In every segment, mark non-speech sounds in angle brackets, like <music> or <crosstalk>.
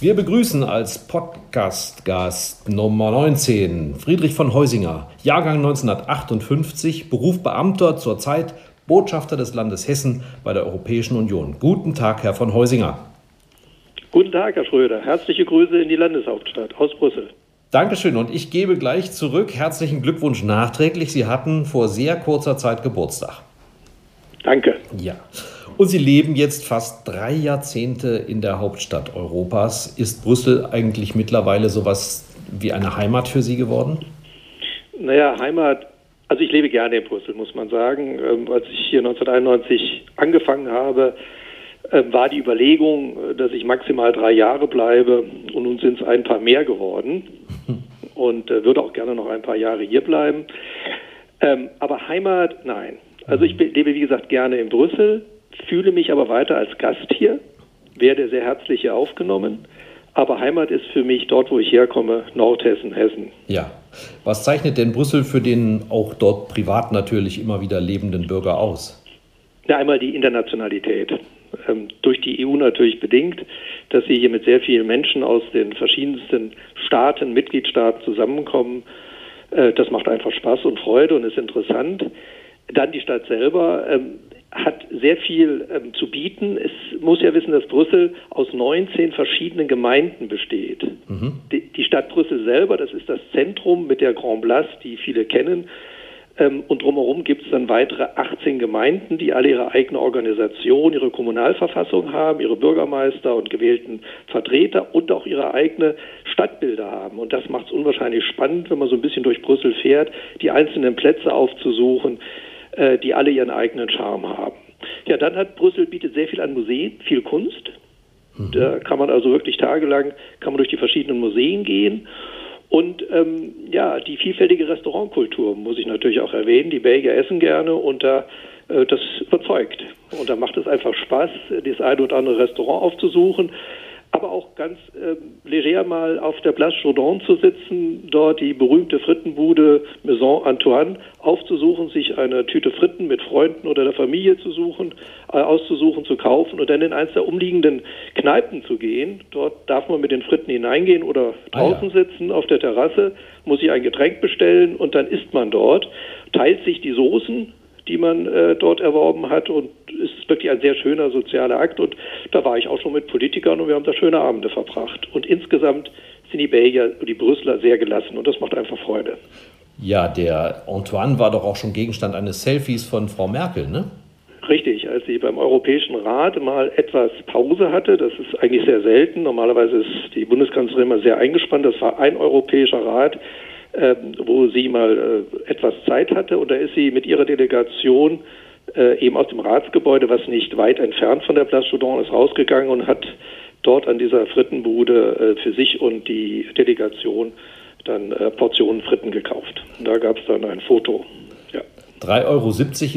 Wir begrüßen als Podcast-Gast Nummer 19 Friedrich von Heusinger, Jahrgang 1958, Beruf Beamter, zurzeit Botschafter des Landes Hessen bei der Europäischen Union. Guten Tag, Herr von Heusinger. Guten Tag, Herr Schröder. Herzliche Grüße in die Landeshauptstadt aus Brüssel. Dankeschön und ich gebe gleich zurück. Herzlichen Glückwunsch nachträglich. Sie hatten vor sehr kurzer Zeit Geburtstag. Danke. Ja. Und Sie leben jetzt fast drei Jahrzehnte in der Hauptstadt Europas. Ist Brüssel eigentlich mittlerweile sowas wie eine Heimat für Sie geworden? Naja, Heimat, also ich lebe gerne in Brüssel, muss man sagen. Ähm, als ich hier 1991 angefangen habe, äh, war die Überlegung, äh, dass ich maximal drei Jahre bleibe und nun sind es ein paar mehr geworden <laughs> und äh, würde auch gerne noch ein paar Jahre hier bleiben. Ähm, aber Heimat, nein. Also ich lebe, wie gesagt, gerne in Brüssel, fühle mich aber weiter als Gast hier, werde sehr herzlich hier aufgenommen. Aber Heimat ist für mich dort, wo ich herkomme, Nordhessen, Hessen. Ja. Was zeichnet denn Brüssel für den auch dort privat natürlich immer wieder lebenden Bürger aus? Ja, einmal die Internationalität. Ähm, durch die EU natürlich bedingt, dass sie hier mit sehr vielen Menschen aus den verschiedensten Staaten, Mitgliedstaaten zusammenkommen. Äh, das macht einfach Spaß und Freude und ist interessant. Dann die Stadt selber. Ähm, hat sehr viel ähm, zu bieten. Es muss ja wissen, dass Brüssel aus 19 verschiedenen Gemeinden besteht. Mhm. Die, die, Stadt Brüssel selber, das ist das Zentrum mit der Grand Place, die viele kennen. Ähm, und drumherum gibt es dann weitere 18 Gemeinden, die alle ihre eigene Organisation, ihre Kommunalverfassung haben, ihre Bürgermeister und gewählten Vertreter und auch ihre eigene Stadtbilder haben. Und das macht es unwahrscheinlich spannend, wenn man so ein bisschen durch Brüssel fährt, die einzelnen Plätze aufzusuchen äh, die alle ihren eigenen Charme haben. Ja, dann hat Brüssel bietet sehr viel an Museen, viel Kunst. Mhm. Da kann man also wirklich tagelang kann man durch die verschiedenen Museen gehen. Und ähm, ja, die vielfältige Restaurantkultur muss ich natürlich auch erwähnen. Die Belgier essen gerne und da äh, das überzeugt. Und da macht es einfach Spaß, das eine oder andere Restaurant aufzusuchen aber auch ganz äh, leger mal auf der Place Jourdan zu sitzen, dort die berühmte Frittenbude Maison Antoine aufzusuchen, sich eine Tüte Fritten mit Freunden oder der Familie zu suchen, äh, auszusuchen, zu kaufen und dann in eins der umliegenden Kneipen zu gehen. Dort darf man mit den Fritten hineingehen oder draußen ah, ja. sitzen auf der Terrasse, muss sich ein Getränk bestellen und dann isst man dort, teilt sich die Soßen die man äh, dort erworben hat. Und ist wirklich ein sehr schöner sozialer Akt. Und da war ich auch schon mit Politikern und wir haben da schöne Abende verbracht. Und insgesamt sind die Belgier und die Brüsseler sehr gelassen und das macht einfach Freude. Ja, der Antoine war doch auch schon Gegenstand eines Selfies von Frau Merkel, ne? Richtig, als sie beim Europäischen Rat mal etwas Pause hatte, das ist eigentlich sehr selten. Normalerweise ist die Bundeskanzlerin immer sehr eingespannt. Das war ein Europäischer Rat, äh, wo sie mal äh, etwas Zeit hatte. Und da ist sie mit ihrer Delegation äh, eben aus dem Ratsgebäude, was nicht weit entfernt von der Place Jourdan ist, rausgegangen und hat dort an dieser Frittenbude äh, für sich und die Delegation dann äh, Portionen Fritten gekauft. Und da gab es dann ein Foto. Ja. 3,70 Euro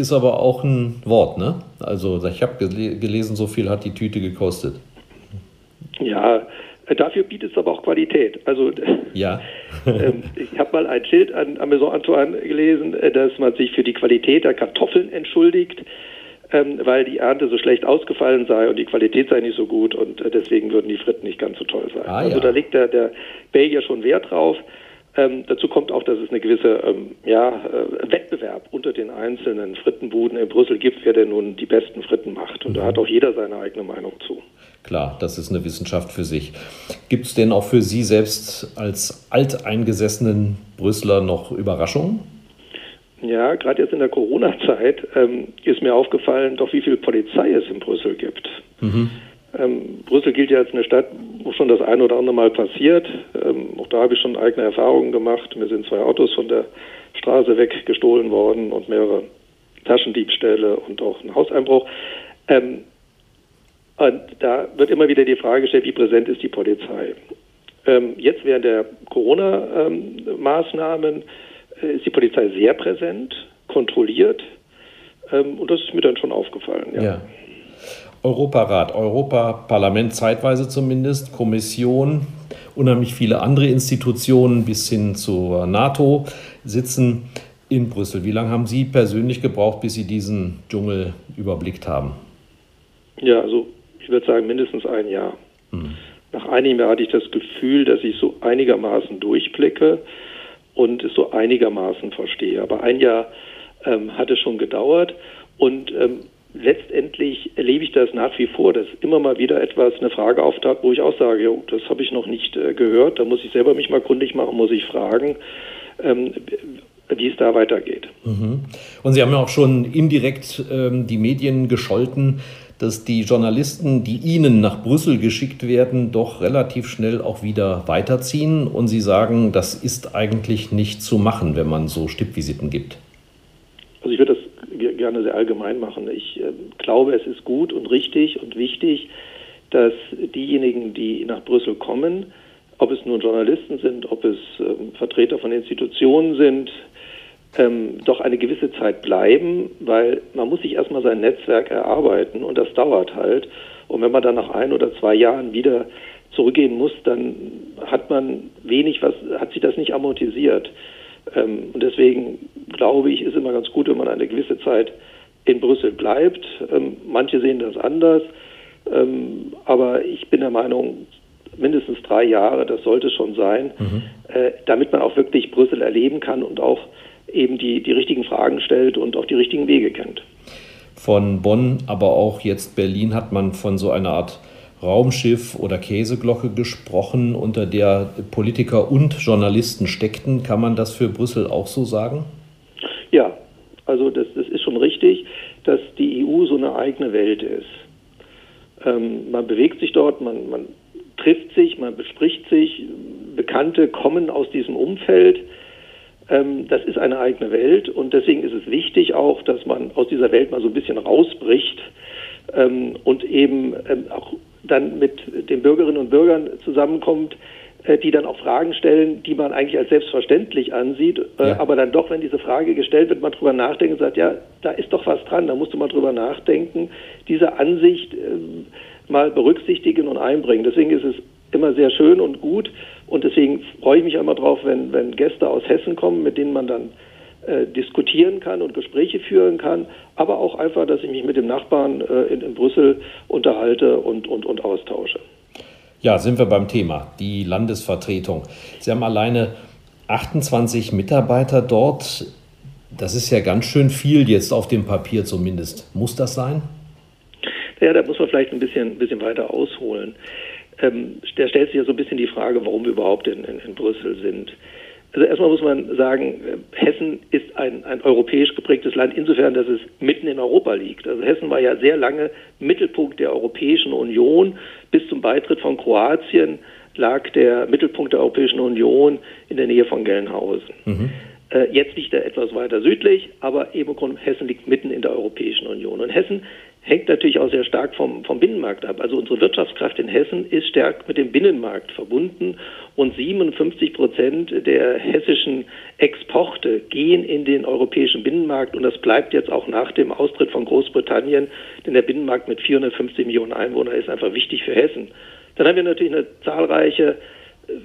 ist aber auch ein Wort, ne? Also ich habe gelesen, so viel hat die Tüte gekostet. Ja, Dafür bietet es aber auch Qualität. Also <laughs> ja. Ähm, ich habe mal ein Schild an, an Maison Antoine gelesen, äh, dass man sich für die Qualität der Kartoffeln entschuldigt, ähm, weil die Ernte so schlecht ausgefallen sei und die Qualität sei nicht so gut und äh, deswegen würden die Fritten nicht ganz so toll sein. Ah, also ja. da legt der, der Belgier schon Wert drauf. Ähm, dazu kommt auch, dass es eine gewisse ähm, ja, äh, Wettbewerb unter den einzelnen Frittenbuden in Brüssel gibt, wer denn nun die besten Fritten macht. Und mhm. da hat auch jeder seine eigene Meinung zu. Klar, das ist eine Wissenschaft für sich. Gibt es denn auch für Sie selbst als alteingesessenen Brüsseler noch Überraschungen? Ja, gerade jetzt in der Corona-Zeit ähm, ist mir aufgefallen, doch wie viel Polizei es in Brüssel gibt. Mhm. Ähm, Brüssel gilt ja als eine Stadt, wo schon das ein oder andere Mal passiert. Ähm, auch da habe ich schon eigene Erfahrungen gemacht. Mir sind zwei Autos von der Straße weg gestohlen worden und mehrere Taschendiebstähle und auch ein Hauseinbruch. Ähm, und da wird immer wieder die Frage gestellt, wie präsent ist die Polizei? Ähm, jetzt während der Corona-Maßnahmen äh, ist die Polizei sehr präsent, kontrolliert. Ähm, und das ist mir dann schon aufgefallen. Ja. ja. Europarat, Europaparlament zeitweise zumindest, Kommission, unheimlich viele andere Institutionen bis hin zur NATO sitzen in Brüssel. Wie lange haben Sie persönlich gebraucht, bis Sie diesen Dschungel überblickt haben? Ja, also würde sagen mindestens ein Jahr. Hm. Nach einem Jahr hatte ich das Gefühl, dass ich so einigermaßen durchblicke und es so einigermaßen verstehe. Aber ein Jahr ähm, hat es schon gedauert und ähm, letztendlich erlebe ich das nach wie vor, dass immer mal wieder etwas, eine Frage auftaucht, wo ich auch sage, jo, das habe ich noch nicht äh, gehört, da muss ich selber mich mal kundig machen, muss ich fragen, ähm, wie es da weitergeht. Mhm. Und Sie haben ja auch schon indirekt ähm, die Medien gescholten, dass die Journalisten, die Ihnen nach Brüssel geschickt werden, doch relativ schnell auch wieder weiterziehen und Sie sagen, das ist eigentlich nicht zu machen, wenn man so Stippvisiten gibt. Also ich würde das gerne sehr allgemein machen. Ich äh, glaube, es ist gut und richtig und wichtig, dass diejenigen, die nach Brüssel kommen, ob es nun Journalisten sind, ob es äh, Vertreter von Institutionen sind, ähm, doch eine gewisse Zeit bleiben, weil man muss sich erstmal sein Netzwerk erarbeiten und das dauert halt. Und wenn man dann nach ein oder zwei Jahren wieder zurückgehen muss, dann hat man wenig, was hat sich das nicht amortisiert. Ähm, und deswegen glaube ich, ist immer ganz gut, wenn man eine gewisse Zeit in Brüssel bleibt. Ähm, manche sehen das anders, ähm, aber ich bin der Meinung, mindestens drei Jahre, das sollte schon sein, mhm. äh, damit man auch wirklich Brüssel erleben kann und auch eben die, die richtigen Fragen stellt und auch die richtigen Wege kennt. Von Bonn, aber auch jetzt Berlin hat man von so einer Art Raumschiff oder Käseglocke gesprochen, unter der Politiker und Journalisten steckten. Kann man das für Brüssel auch so sagen? Ja, also das, das ist schon richtig, dass die EU so eine eigene Welt ist. Ähm, man bewegt sich dort, man, man trifft sich, man bespricht sich, Bekannte kommen aus diesem Umfeld. Ähm, das ist eine eigene Welt und deswegen ist es wichtig auch, dass man aus dieser Welt mal so ein bisschen rausbricht ähm, und eben ähm, auch dann mit den Bürgerinnen und Bürgern zusammenkommt, äh, die dann auch Fragen stellen, die man eigentlich als selbstverständlich ansieht, äh, ja. aber dann doch, wenn diese Frage gestellt wird, man drüber nachdenkt und sagt, ja, da ist doch was dran, da musst du mal drüber nachdenken, diese Ansicht mal berücksichtigen und einbringen. Deswegen ist es immer sehr schön und gut und deswegen freue ich mich immer drauf, wenn, wenn Gäste aus Hessen kommen, mit denen man dann äh, diskutieren kann und Gespräche führen kann, aber auch einfach, dass ich mich mit dem Nachbarn äh, in, in, Brüssel unterhalte und, und, und austausche. Ja, sind wir beim Thema, die Landesvertretung. Sie haben alleine 28 Mitarbeiter dort. Das ist ja ganz schön viel jetzt auf dem Papier zumindest. Muss das sein? Ja, da muss man vielleicht ein bisschen, ein bisschen weiter ausholen. Ähm, da stellt sich ja so ein bisschen die Frage, warum wir überhaupt in, in, in Brüssel sind. Also erstmal muss man sagen, Hessen ist ein, ein europäisch geprägtes Land insofern, dass es mitten in Europa liegt. Also Hessen war ja sehr lange Mittelpunkt der Europäischen Union. Bis zum Beitritt von Kroatien lag der Mittelpunkt der Europäischen Union in der Nähe von Gelnhausen. Mhm. Äh, jetzt liegt er etwas weiter südlich, aber eben Hessen liegt mitten in der Europäischen Union. Und Hessen hängt natürlich auch sehr stark vom, vom Binnenmarkt ab. Also unsere Wirtschaftskraft in Hessen ist stark mit dem Binnenmarkt verbunden und 57 Prozent der hessischen Exporte gehen in den europäischen Binnenmarkt und das bleibt jetzt auch nach dem Austritt von Großbritannien, denn der Binnenmarkt mit 450 Millionen Einwohnern ist einfach wichtig für Hessen. Dann haben wir natürlich eine zahlreiche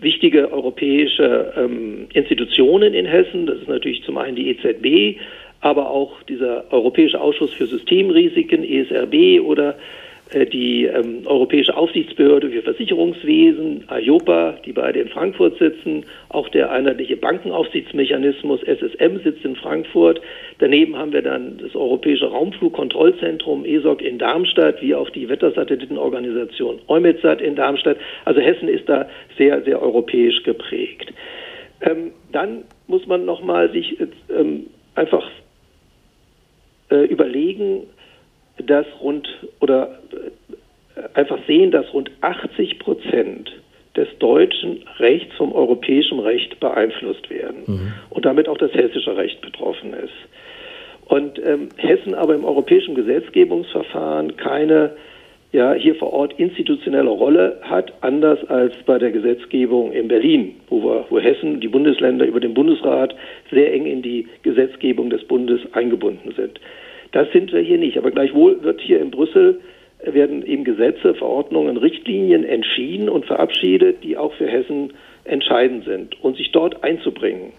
wichtige europäische ähm, Institutionen in Hessen. Das ist natürlich zum einen die EZB, aber auch dieser Europäische Ausschuss für Systemrisiken, ESRB oder äh, die ähm, Europäische Aufsichtsbehörde für Versicherungswesen, IOPA, die beide in Frankfurt sitzen, auch der einheitliche Bankenaufsichtsmechanismus SSM sitzt in Frankfurt. Daneben haben wir dann das Europäische Raumflugkontrollzentrum ESOC in Darmstadt, wie auch die Wettersatellitenorganisation EUMETSAT in Darmstadt. Also Hessen ist da sehr, sehr europäisch geprägt. Ähm, dann muss man nochmal sich ähm, einfach äh, überlegen, dass rund oder äh, einfach sehen, dass rund 80 Prozent des deutschen Rechts vom europäischen Recht beeinflusst werden mhm. und damit auch das hessische Recht betroffen ist. Und ähm, Hessen aber im europäischen Gesetzgebungsverfahren keine ja, hier vor Ort institutionelle Rolle hat, anders als bei der Gesetzgebung in Berlin, wo, wir, wo Hessen, die Bundesländer über den Bundesrat sehr eng in die Gesetzgebung des Bundes eingebunden sind. Das sind wir hier nicht. Aber gleichwohl wird hier in Brüssel werden eben Gesetze, Verordnungen, Richtlinien entschieden und verabschiedet, die auch für Hessen entscheidend sind und sich dort einzubringen,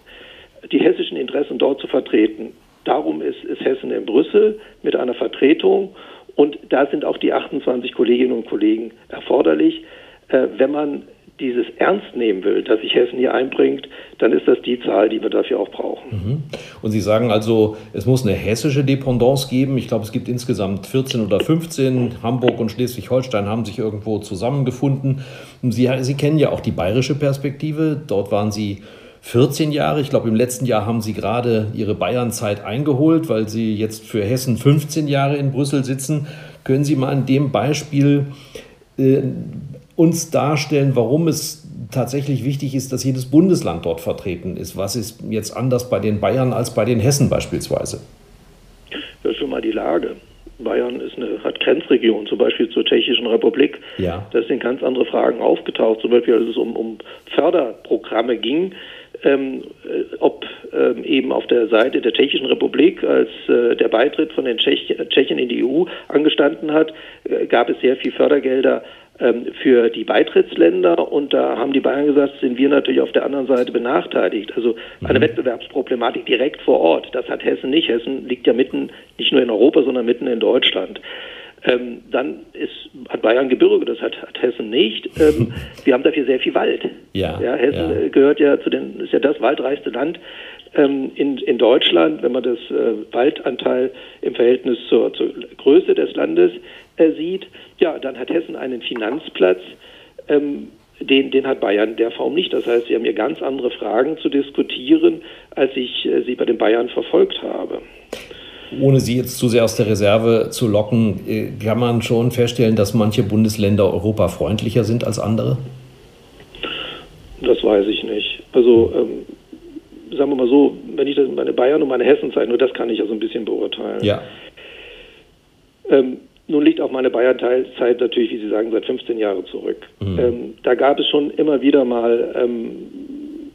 die hessischen Interessen dort zu vertreten. Darum ist, ist Hessen in Brüssel mit einer Vertretung und da sind auch die 28 Kolleginnen und Kollegen erforderlich. Äh, wenn man dieses ernst nehmen will, dass sich Hessen hier einbringt, dann ist das die Zahl, die wir dafür auch brauchen. Mhm. Und Sie sagen also, es muss eine hessische Dependance geben. Ich glaube, es gibt insgesamt 14 oder 15. Hamburg und Schleswig-Holstein haben sich irgendwo zusammengefunden. Sie, Sie kennen ja auch die bayerische Perspektive. Dort waren Sie 14 Jahre. Ich glaube, im letzten Jahr haben Sie gerade Ihre Bayernzeit eingeholt, weil Sie jetzt für Hessen 15 Jahre in Brüssel sitzen. Können Sie mal an dem Beispiel äh, uns darstellen, warum es tatsächlich wichtig ist, dass jedes Bundesland dort vertreten ist. Was ist jetzt anders bei den Bayern als bei den Hessen beispielsweise? Das ist schon mal die Lage. Bayern ist eine, hat Grenzregionen, zum Beispiel zur Tschechischen Republik. Ja. Da sind ganz andere Fragen aufgetaucht, zum Beispiel als es um, um Förderprogramme ging. Ähm, äh, ob ähm, eben auf der Seite der Tschechischen Republik, als äh, der Beitritt von den Tschech Tschechen in die EU angestanden hat, äh, gab es sehr viel Fördergelder ähm, für die Beitrittsländer und da haben die Bayern gesagt, sind wir natürlich auf der anderen Seite benachteiligt. Also eine mhm. Wettbewerbsproblematik direkt vor Ort. Das hat Hessen nicht. Hessen liegt ja mitten, nicht nur in Europa, sondern mitten in Deutschland. Ähm, dann ist, hat Bayern Gebirge, das hat, hat Hessen nicht. Ähm, <laughs> wir haben dafür sehr viel Wald. Ja, ja Hessen ja. gehört ja zu den, ist ja das waldreichste Land ähm, in, in Deutschland, wenn man das äh, Waldanteil im Verhältnis zur, zur Größe des Landes äh, sieht. Ja, dann hat Hessen einen Finanzplatz. Ähm, den, den hat Bayern der Form nicht. Das heißt, wir haben hier ganz andere Fragen zu diskutieren, als ich äh, sie bei den Bayern verfolgt habe. Ohne Sie jetzt zu sehr aus der Reserve zu locken, äh, kann man schon feststellen, dass manche Bundesländer europafreundlicher sind als andere? Das weiß ich nicht. Also ähm, sagen wir mal so, wenn ich das meine Bayern und meine Hessenzeit, nur das kann ich ja so ein bisschen beurteilen. Ja. Ähm, nun liegt auch meine Bayern-Zeit natürlich, wie Sie sagen, seit 15 Jahren zurück. Mhm. Ähm, da gab es schon immer wieder mal ähm,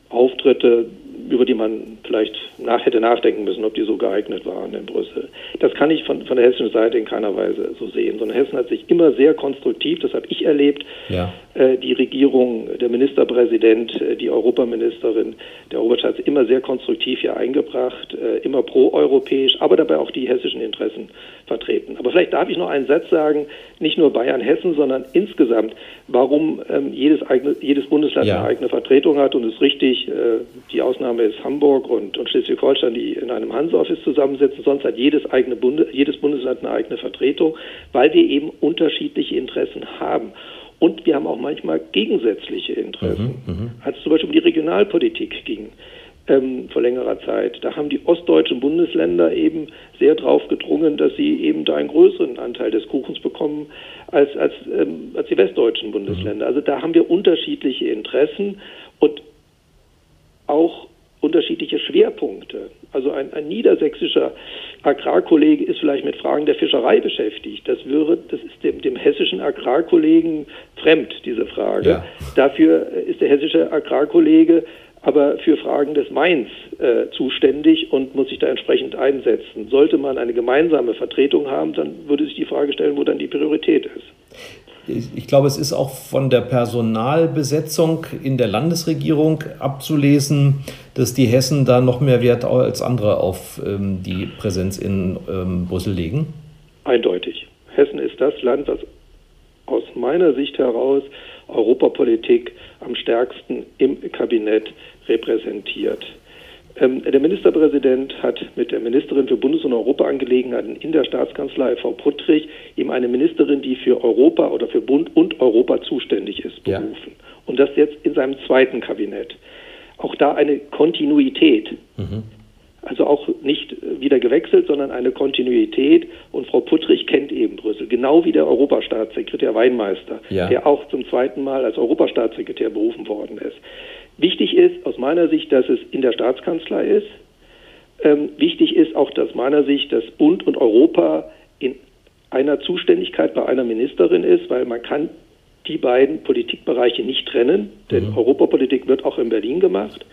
Auftritte, über die man vielleicht nach, hätte nachdenken müssen, ob die so geeignet waren in Brüssel. Das kann ich von, von der hessischen Seite in keiner Weise so sehen, sondern Hessen hat sich immer sehr konstruktiv, das habe ich erlebt, ja. äh, die Regierung, der Ministerpräsident, äh, die Europaministerin, der Europastaat immer sehr konstruktiv hier eingebracht, äh, immer pro-europäisch, aber dabei auch die hessischen Interessen vertreten. Aber vielleicht darf ich noch einen Satz sagen, nicht nur Bayern, Hessen, sondern insgesamt, warum ähm, jedes, eigene, jedes Bundesland ja. eine eigene Vertretung hat. Und es ist richtig, äh, die Ausnahme ist Hamburg und, und Schleswig-Holstein, die in einem Hans-Office zusammensitzen. Sonst hat jedes, eigene Bunde, jedes Bundesland eine eigene Vertretung, weil wir eben unterschiedliche Interessen haben. Und wir haben auch manchmal gegensätzliche Interessen. Mhm, mhm. als es zum Beispiel um die Regionalpolitik ging ähm, vor längerer Zeit. Da haben die ostdeutschen Bundesländer eben sehr darauf gedrungen, dass sie eben da einen größeren Anteil des Kuchens bekommen als, als, ähm, als die westdeutschen Bundesländer. Also da haben wir unterschiedliche Interessen und auch unterschiedliche Schwerpunkte. Also ein, ein niedersächsischer Agrarkollege ist vielleicht mit Fragen der Fischerei beschäftigt. Das wäre, das ist dem, dem hessischen Agrarkollegen fremd, diese Frage. Ja. Dafür ist der hessische Agrarkollege aber für Fragen des Mains äh, zuständig und muss sich da entsprechend einsetzen. Sollte man eine gemeinsame Vertretung haben, dann würde sich die Frage stellen, wo dann die Priorität ist. Ich glaube, es ist auch von der Personalbesetzung in der Landesregierung abzulesen, dass die Hessen da noch mehr Wert als andere auf ähm, die Präsenz in ähm, Brüssel legen. Eindeutig. Hessen ist das Land, das aus meiner Sicht heraus Europapolitik am stärksten im Kabinett repräsentiert. Ähm, der Ministerpräsident hat mit der Ministerin für Bundes- und Europaangelegenheiten in der Staatskanzlei, Frau Puttrich, ihm eine Ministerin, die für Europa oder für Bund und Europa zuständig ist, berufen. Ja. Und das jetzt in seinem zweiten Kabinett. Auch da eine Kontinuität. Mhm. Also auch nicht wieder gewechselt, sondern eine Kontinuität. Und Frau Puttrich kennt eben Brüssel, genau wie der Europastaatssekretär Weinmeister, ja. der auch zum zweiten Mal als Europastaatssekretär berufen worden ist. Wichtig ist aus meiner Sicht, dass es in der Staatskanzlei ist. Ähm, wichtig ist auch aus meiner Sicht, dass Bund und Europa in einer Zuständigkeit bei einer Ministerin ist, weil man kann die beiden Politikbereiche nicht trennen, denn mhm. Europapolitik wird auch in Berlin gemacht.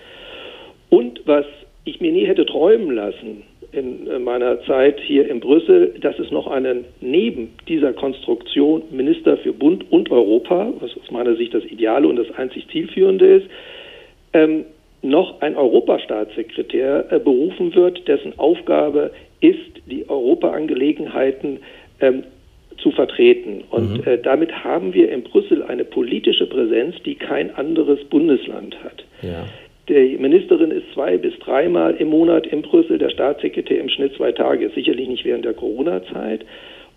Und was ich mir nie hätte träumen lassen in äh, meiner Zeit hier in Brüssel, dass es noch einen neben dieser Konstruktion Minister für Bund und Europa, was aus meiner Sicht das Ideale und das einzig Zielführende ist, ähm, noch ein Europastaatssekretär äh, berufen wird, dessen Aufgabe ist, die Europaangelegenheiten ähm, zu vertreten. Und mhm. äh, damit haben wir in Brüssel eine politische Präsenz, die kein anderes Bundesland hat. Ja. Die Ministerin ist zwei bis dreimal im Monat in Brüssel, der Staatssekretär im Schnitt zwei Tage, sicherlich nicht während der Corona-Zeit.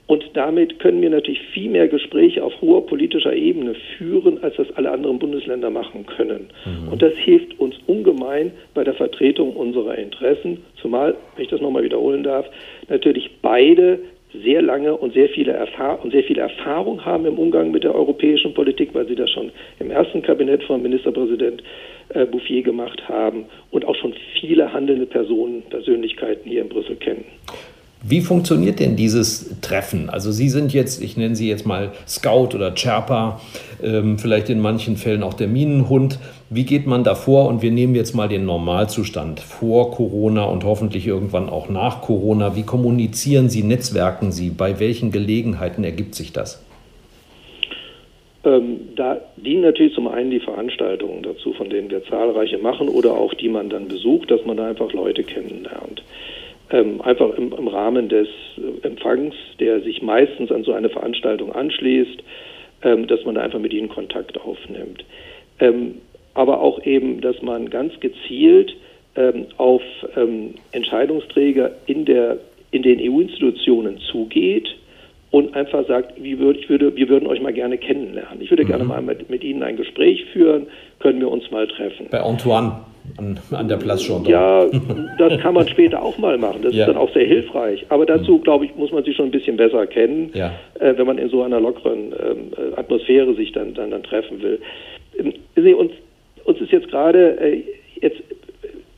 Und damit können wir natürlich viel mehr Gespräche auf hoher politischer Ebene führen, als das alle anderen Bundesländer machen können. Mhm. Und das hilft uns ungemein bei der Vertretung unserer Interessen, zumal, wenn ich das nochmal wiederholen darf, natürlich beide sehr lange und sehr viele, Erfahr und sehr viele Erfahrung haben im Umgang mit der europäischen Politik, weil sie das schon im ersten Kabinett von Ministerpräsident äh, Bouffier gemacht haben und auch schon viele handelnde Personen, Persönlichkeiten hier in Brüssel kennen. Wie funktioniert denn dieses Treffen? Also Sie sind jetzt, ich nenne Sie jetzt mal Scout oder Sherpa, ähm, vielleicht in manchen Fällen auch der Minenhund. Wie geht man da vor? Und wir nehmen jetzt mal den Normalzustand vor Corona und hoffentlich irgendwann auch nach Corona. Wie kommunizieren Sie, netzwerken Sie? Bei welchen Gelegenheiten ergibt sich das? Ähm, da dienen natürlich zum einen die Veranstaltungen dazu, von denen wir zahlreiche machen oder auch die man dann besucht, dass man da einfach Leute kennenlernt ähm, einfach im, im, Rahmen des äh, Empfangs, der sich meistens an so eine Veranstaltung anschließt, ähm, dass man da einfach mit ihnen Kontakt aufnimmt. Ähm, aber auch eben, dass man ganz gezielt ähm, auf ähm, Entscheidungsträger in, der, in den EU-Institutionen zugeht und einfach sagt, wie würd, ich würde, wir würden euch mal gerne kennenlernen. Ich würde mhm. gerne mal mit, mit Ihnen ein Gespräch führen, können wir uns mal treffen. Bei Antoine an, an der Place Jourdan. Ja, das kann man später auch mal machen. Das ja. ist dann auch sehr hilfreich. Aber dazu, mhm. glaube ich, muss man sich schon ein bisschen besser kennen, ja. äh, wenn man in so einer lockeren ähm, äh, Atmosphäre sich dann, dann, dann treffen will. Ähm, uns, uns ist jetzt gerade äh,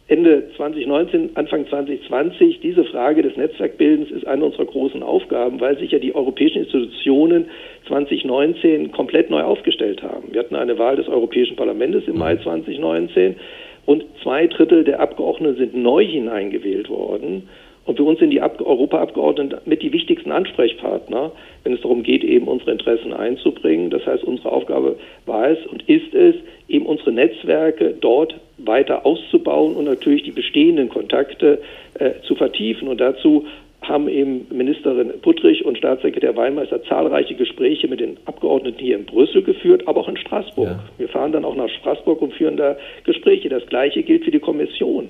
Ende 2019, Anfang 2020, diese Frage des Netzwerkbildens ist eine unserer großen Aufgaben, weil sich ja die europäischen Institutionen 2019 komplett neu aufgestellt haben. Wir hatten eine Wahl des Europäischen Parlaments im Mai 2019 und zwei Drittel der Abgeordneten sind neu hineingewählt worden. Und für uns sind die Europaabgeordneten mit die wichtigsten Ansprechpartner, wenn es darum geht, eben unsere Interessen einzubringen. Das heißt, unsere Aufgabe war es und ist es, eben unsere Netzwerke dort weiter auszubauen und natürlich die bestehenden Kontakte äh, zu vertiefen. Und dazu haben eben Ministerin Puttrich und Staatssekretär Weinmeister zahlreiche Gespräche mit den Abgeordneten hier in Brüssel geführt, aber auch in Straßburg. Ja. Wir fahren dann auch nach Straßburg und führen da Gespräche. Das Gleiche gilt für die Kommission.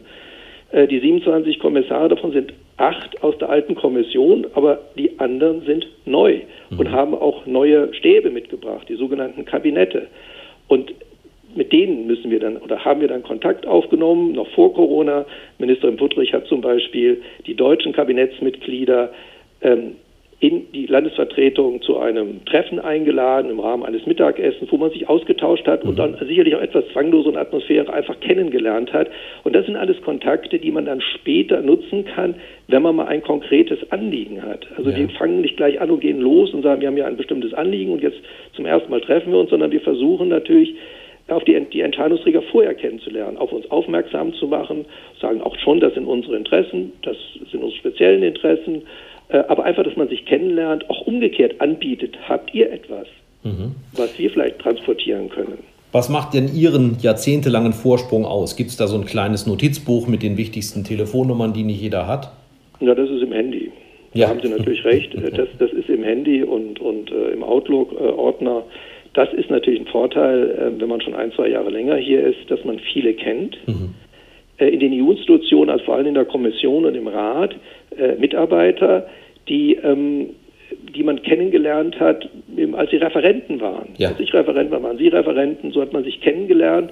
Äh, die 27 Kommissare davon sind acht aus der alten Kommission, aber die anderen sind neu mhm. und haben auch neue Stäbe mitgebracht, die sogenannten Kabinette. Und mit denen müssen wir dann oder haben wir dann Kontakt aufgenommen, noch vor Corona. Ministerin Puttrich hat zum Beispiel die deutschen Kabinettsmitglieder ähm, in die Landesvertretung zu einem Treffen eingeladen im Rahmen eines Mittagessens, wo man sich ausgetauscht hat mhm. und dann sicherlich auch etwas zwanglosere Atmosphäre einfach kennengelernt hat. Und das sind alles Kontakte, die man dann später nutzen kann, wenn man mal ein konkretes Anliegen hat. Also ja. wir fangen nicht gleich an und gehen los und sagen, wir haben ja ein bestimmtes Anliegen und jetzt zum ersten Mal treffen wir uns, sondern wir versuchen natürlich auf die, die Entscheidungsträger vorher kennenzulernen, auf uns aufmerksam zu machen, sagen auch schon, das sind unsere Interessen, das sind unsere speziellen Interessen, aber einfach, dass man sich kennenlernt, auch umgekehrt anbietet, habt ihr etwas, mhm. was wir vielleicht transportieren können. Was macht denn Ihren jahrzehntelangen Vorsprung aus? Gibt es da so ein kleines Notizbuch mit den wichtigsten Telefonnummern, die nicht jeder hat? Ja, das ist im Handy. Ja. Da haben Sie natürlich recht. <laughs> Das, das ist im Handy und, und äh, im Outlook-Ordner. Äh, das ist natürlich ein Vorteil, äh, wenn man schon ein, zwei Jahre länger hier ist, dass man viele kennt. Mhm. Äh, in den EU-Institutionen, also vor allem in der Kommission und im Rat, äh, Mitarbeiter, die, ähm, die man kennengelernt hat, als sie Referenten waren. Ja. Als ich Referent war, waren Sie Referenten, so hat man sich kennengelernt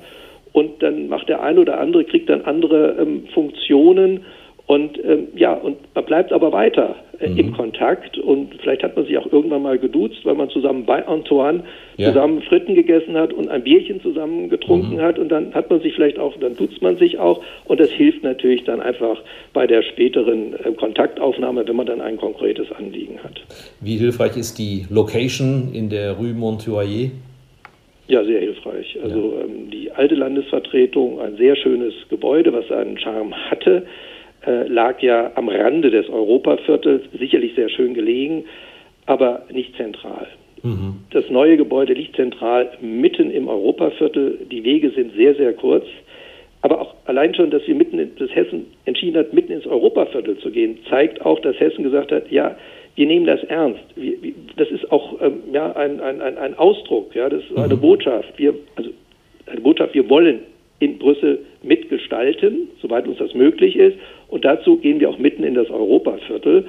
und dann macht der eine oder andere, kriegt dann andere ähm, Funktionen Und ähm, ja, und man bleibt aber weiter äh, mhm. im Kontakt und vielleicht hat man sich auch irgendwann mal geduzt, weil man zusammen bei Antoine ja. zusammen Fritten gegessen hat und ein Bierchen zusammen getrunken mhm. hat und dann hat man sich vielleicht auch, dann duzt man sich auch und das hilft natürlich dann einfach bei der späteren äh, Kontaktaufnahme, wenn man dann ein konkretes Anliegen hat. Wie hilfreich ist die Location in der Rue Montoyer? Ja, sehr hilfreich. Also ja. ähm, die alte Landesvertretung, ein sehr schönes Gebäude, was einen Charme hatte äh, lag ja am Rande des Europaviertels, sicherlich sehr schön gelegen, aber nicht zentral. Mhm. Das neue Gebäude liegt zentral mitten im Europaviertel. Die Wege sind sehr, sehr kurz. Aber auch allein schon, dass wir mitten, in, dass Hessen entschieden hat, mitten ins Europaviertel zu gehen, zeigt auch, dass Hessen gesagt hat, ja, wir nehmen das ernst. Wir, das ist auch ähm, ja, ein, ein, ein Ausdruck, ja, das ist eine mhm. Botschaft. Wir, also eine Botschaft, wir wollen in Brüssel mitgestalten, soweit uns das möglich ist. Und dazu gehen wir auch mitten in das Europaviertel.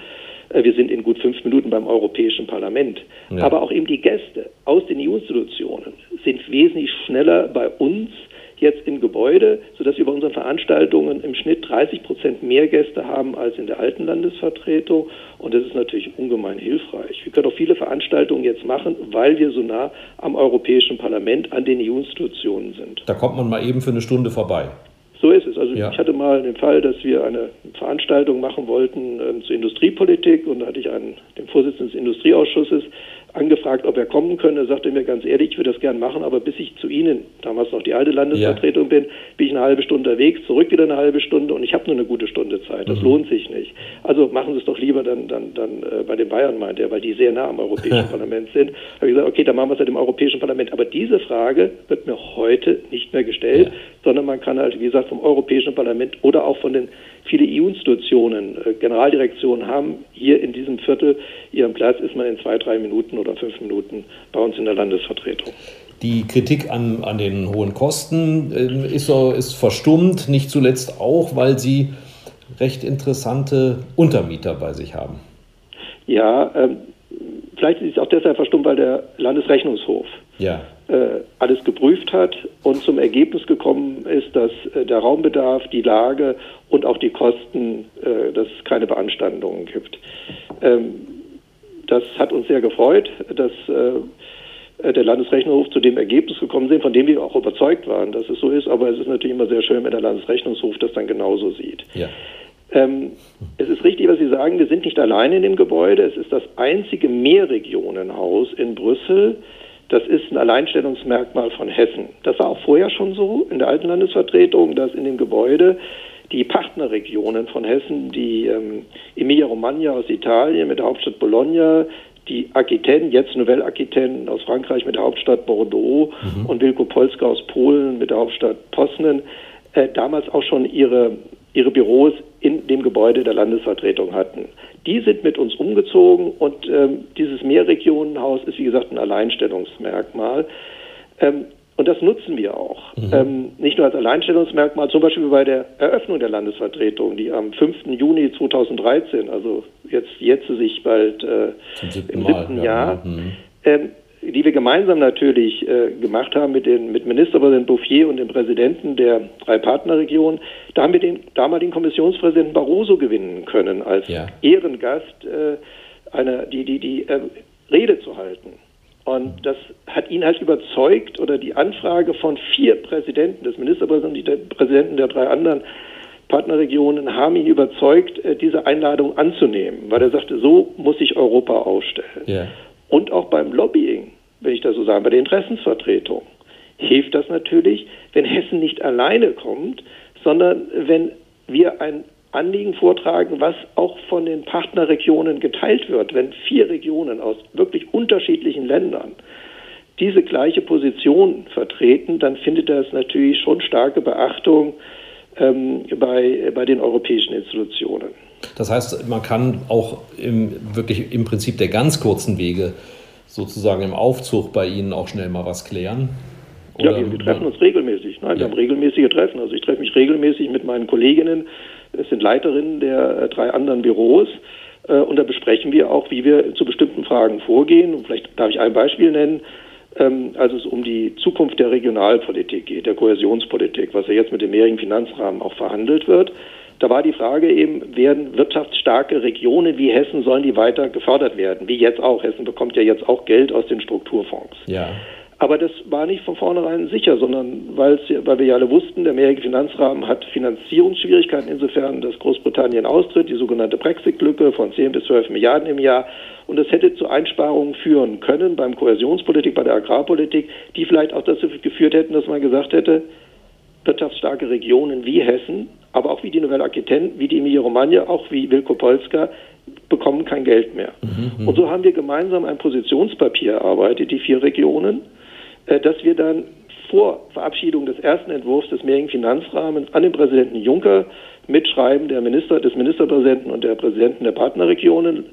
Äh, wir sind in gut fünf Minuten beim Europäischen Parlament. Ja. Aber auch eben die Gäste aus den EU-Institutionen sind wesentlich schneller bei uns jetzt im Gebäude, sodass wir bei unseren Veranstaltungen im Schnitt 30 Prozent mehr Gäste haben als in der alten Landesvertretung. Und das ist natürlich ungemein hilfreich. Wir können auch viele Veranstaltungen jetzt machen, weil wir so nah am Europäischen Parlament, an den EU-Institutionen sind. Da kommt man mal eben für eine Stunde vorbei. So ist es. Also ja. ich hatte mal den Fall, dass wir eine Veranstaltung machen wollten ähm, zur Industriepolitik und da hatte ich einen, den Vorsitzenden des Industrieausschusses angefragt, ob er kommen könne. Er sagte mir ganz ehrlich, ich würde das gern machen, aber bis ich zu Ihnen, damals noch die alte Landesvertretung ja. bin, bin ich eine halbe Stunde unterwegs, zurück wieder eine halbe Stunde und ich habe nur eine gute Stunde Zeit. Das mhm. lohnt sich nicht. Also machen Sie es doch lieber dann, dann, dann äh, bei den Bayern, meint er, weil die sehr nah am Europäischen <laughs> Parlament sind. Da habe ich gesagt, okay, dann machen wir es halt im Europäischen Parlament. Aber diese Frage wird mir heute nicht mehr gestellt, ja. Sondern man kann halt, wie gesagt, vom Europäischen Parlament oder auch von den viele EU-Institutionen, äh, Generaldirektionen haben hier in diesem Viertel ihren Platz, ist man in zwei, drei Minuten oder fünf Minuten bei uns in der Landesvertretung. Die Kritik an, an den hohen Kosten äh, ist, ist verstummt, nicht zuletzt auch, weil Sie recht interessante Untermieter bei sich haben. Ja, ähm, vielleicht ist es auch deshalb verstummt, weil der Landesrechnungshof ja. Äh, alles geprüft hat und zum Ergebnis gekommen ist, dass äh, der Raumbedarf, die Lage und auch die Kosten, äh, dass es keine Beanstandungen gibt. Ähm, das hat uns sehr gefreut, dass der Landesrechnungshof zu dem Ergebnis gekommen sind, von dem wir auch überzeugt waren, dass es so ist. Aber es ist natürlich immer sehr schön, wenn der Landesrechnungshof das dann genauso sieht. Ja. Ähm, es ist richtig, was Sie sagen, wir sind nicht allein in dem Gebäude. Es ist das einzige Mehrregionenhaus in Brüssel. Das ist ein Alleinstellungsmerkmal von Hessen. Das war auch vorher schon so in der alten Landesvertretung, dass in dem Gebäude die Partnerregionen von Hessen, die ähm, Emilia-Romagna aus Italien mit der Hauptstadt Bologna, die Aquitaine, jetzt Nouvelle Aquitaine aus Frankreich mit der Hauptstadt Bordeaux mhm. und Wilko Polska aus Polen mit der Hauptstadt Poznan, äh, damals auch schon ihre ihre Büros in dem Gebäude der Landesvertretung hatten. Die sind mit uns umgezogen und ähm, dieses Mehrregionenhaus ist, wie gesagt, ein Alleinstellungsmerkmal. Ähm, und das nutzen wir auch. Mhm. Ähm, nicht nur als Alleinstellungsmerkmal, zum Beispiel bei der Eröffnung der Landesvertretung, die am 5. Juni 2013, also jetzt, jetzt sich bald äh, im siebten Jahr, mhm. ähm, die wir gemeinsam natürlich äh, gemacht haben mit, den, mit Ministerpräsident Bouffier und dem Präsidenten der drei Partnerregionen. Da haben wir den damaligen Kommissionspräsidenten Barroso gewinnen können, als ja. Ehrengast äh, eine, die, die, die äh, Rede zu halten. Und das hat ihn halt überzeugt, oder die Anfrage von vier Präsidenten, des Ministerpräsidenten, die Präsidenten der drei anderen Partnerregionen, haben ihn überzeugt, äh, diese Einladung anzunehmen, weil er sagte, so muss sich Europa aufstellen. Yeah. Und auch beim Lobbying, wenn ich das so sage, bei der Interessensvertretung, hilft das natürlich, wenn Hessen nicht alleine kommt, sondern wenn wir ein Anliegen vortragen, was auch von den Partnerregionen geteilt wird. Wenn vier Regionen aus wirklich unterschiedlichen Ländern diese gleiche Position vertreten, dann findet das natürlich schon starke Beachtung ähm, bei, bei den europäischen Institutionen. Das heißt, man kann auch im, wirklich im Prinzip der ganz kurzen Wege sozusagen im Aufzug bei Ihnen auch schnell mal was klären? Oder ja, wir, wir, treffen uns regelmäßig. Nein, ja. wir haben regelmäßige Treffen. Also ich treffe mich regelmäßig mit meinen Kolleginnen. Es sind Leiterinnen der äh, drei anderen Büros. Äh, und da besprechen wir auch, wie wir zu bestimmten Fragen vorgehen. Und vielleicht darf ich ein Beispiel nennen. Ähm, als es um die Zukunft der Regionalpolitik geht, der Kohäsionspolitik, was ja jetzt mit dem mehrjährigen Finanzrahmen auch verhandelt wird, Da war die Frage eben, werden wirtschaftsstarke Regionen wie Hessen, sollen die weiter gefördert werden? Wie jetzt auch. Hessen bekommt ja jetzt auch Geld aus den Strukturfonds. Ja. Aber das war nicht von vornherein sicher, sondern weil wir ja alle wussten, der mehrjährige Finanzrahmen hat Finanzierungsschwierigkeiten insofern, dass Großbritannien austritt, die sogenannte Brexit-Lücke von 10 bis 12 Milliarden im Jahr. Und das hätte zu Einsparungen führen können beim Kohäsionspolitik, bei der Agrarpolitik, die vielleicht auch dazu geführt hätten, dass man gesagt hätte, wirtschaftsstarke Regionen wie Hessen, aber auch wie die Nouvelle Aquitaine, wie die Emilia-Romagna, auch wie Wilkopolska bekommen kein Geld mehr. Mhm. Und so haben wir gemeinsam ein Positionspapier erarbeitet, die vier Regionen, äh, dass wir dann vor Verabschiedung des ersten Entwurfs des mehrjährigen Finanzrahmens an den Präsidenten Juncker mit Schreiben der Minister, des Ministerpräsidenten und der Präsidenten der Partnerregionen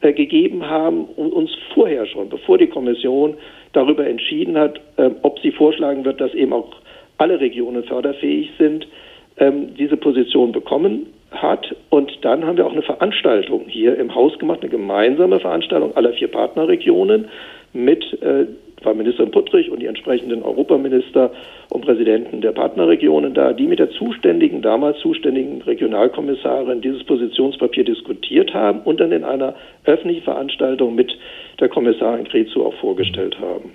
äh, gegeben haben und uns vorher schon, bevor die Kommission darüber entschieden hat, äh, ob sie vorschlagen wird, dass eben auch alle Regionen förderfähig sind, ähm, diese Position bekommen hat. Und dann haben wir auch eine Veranstaltung hier im Haus gemacht, eine gemeinsame Veranstaltung aller vier Partnerregionen mit äh, war Ministerin Puttrich und die entsprechenden Europaminister und Präsidenten der Partnerregionen da, die mit der zuständigen, damals zuständigen Regionalkommissarin dieses Positionspapier diskutiert haben und dann in einer öffentlichen Veranstaltung mit der Kommissarin Krezu auch vorgestellt haben.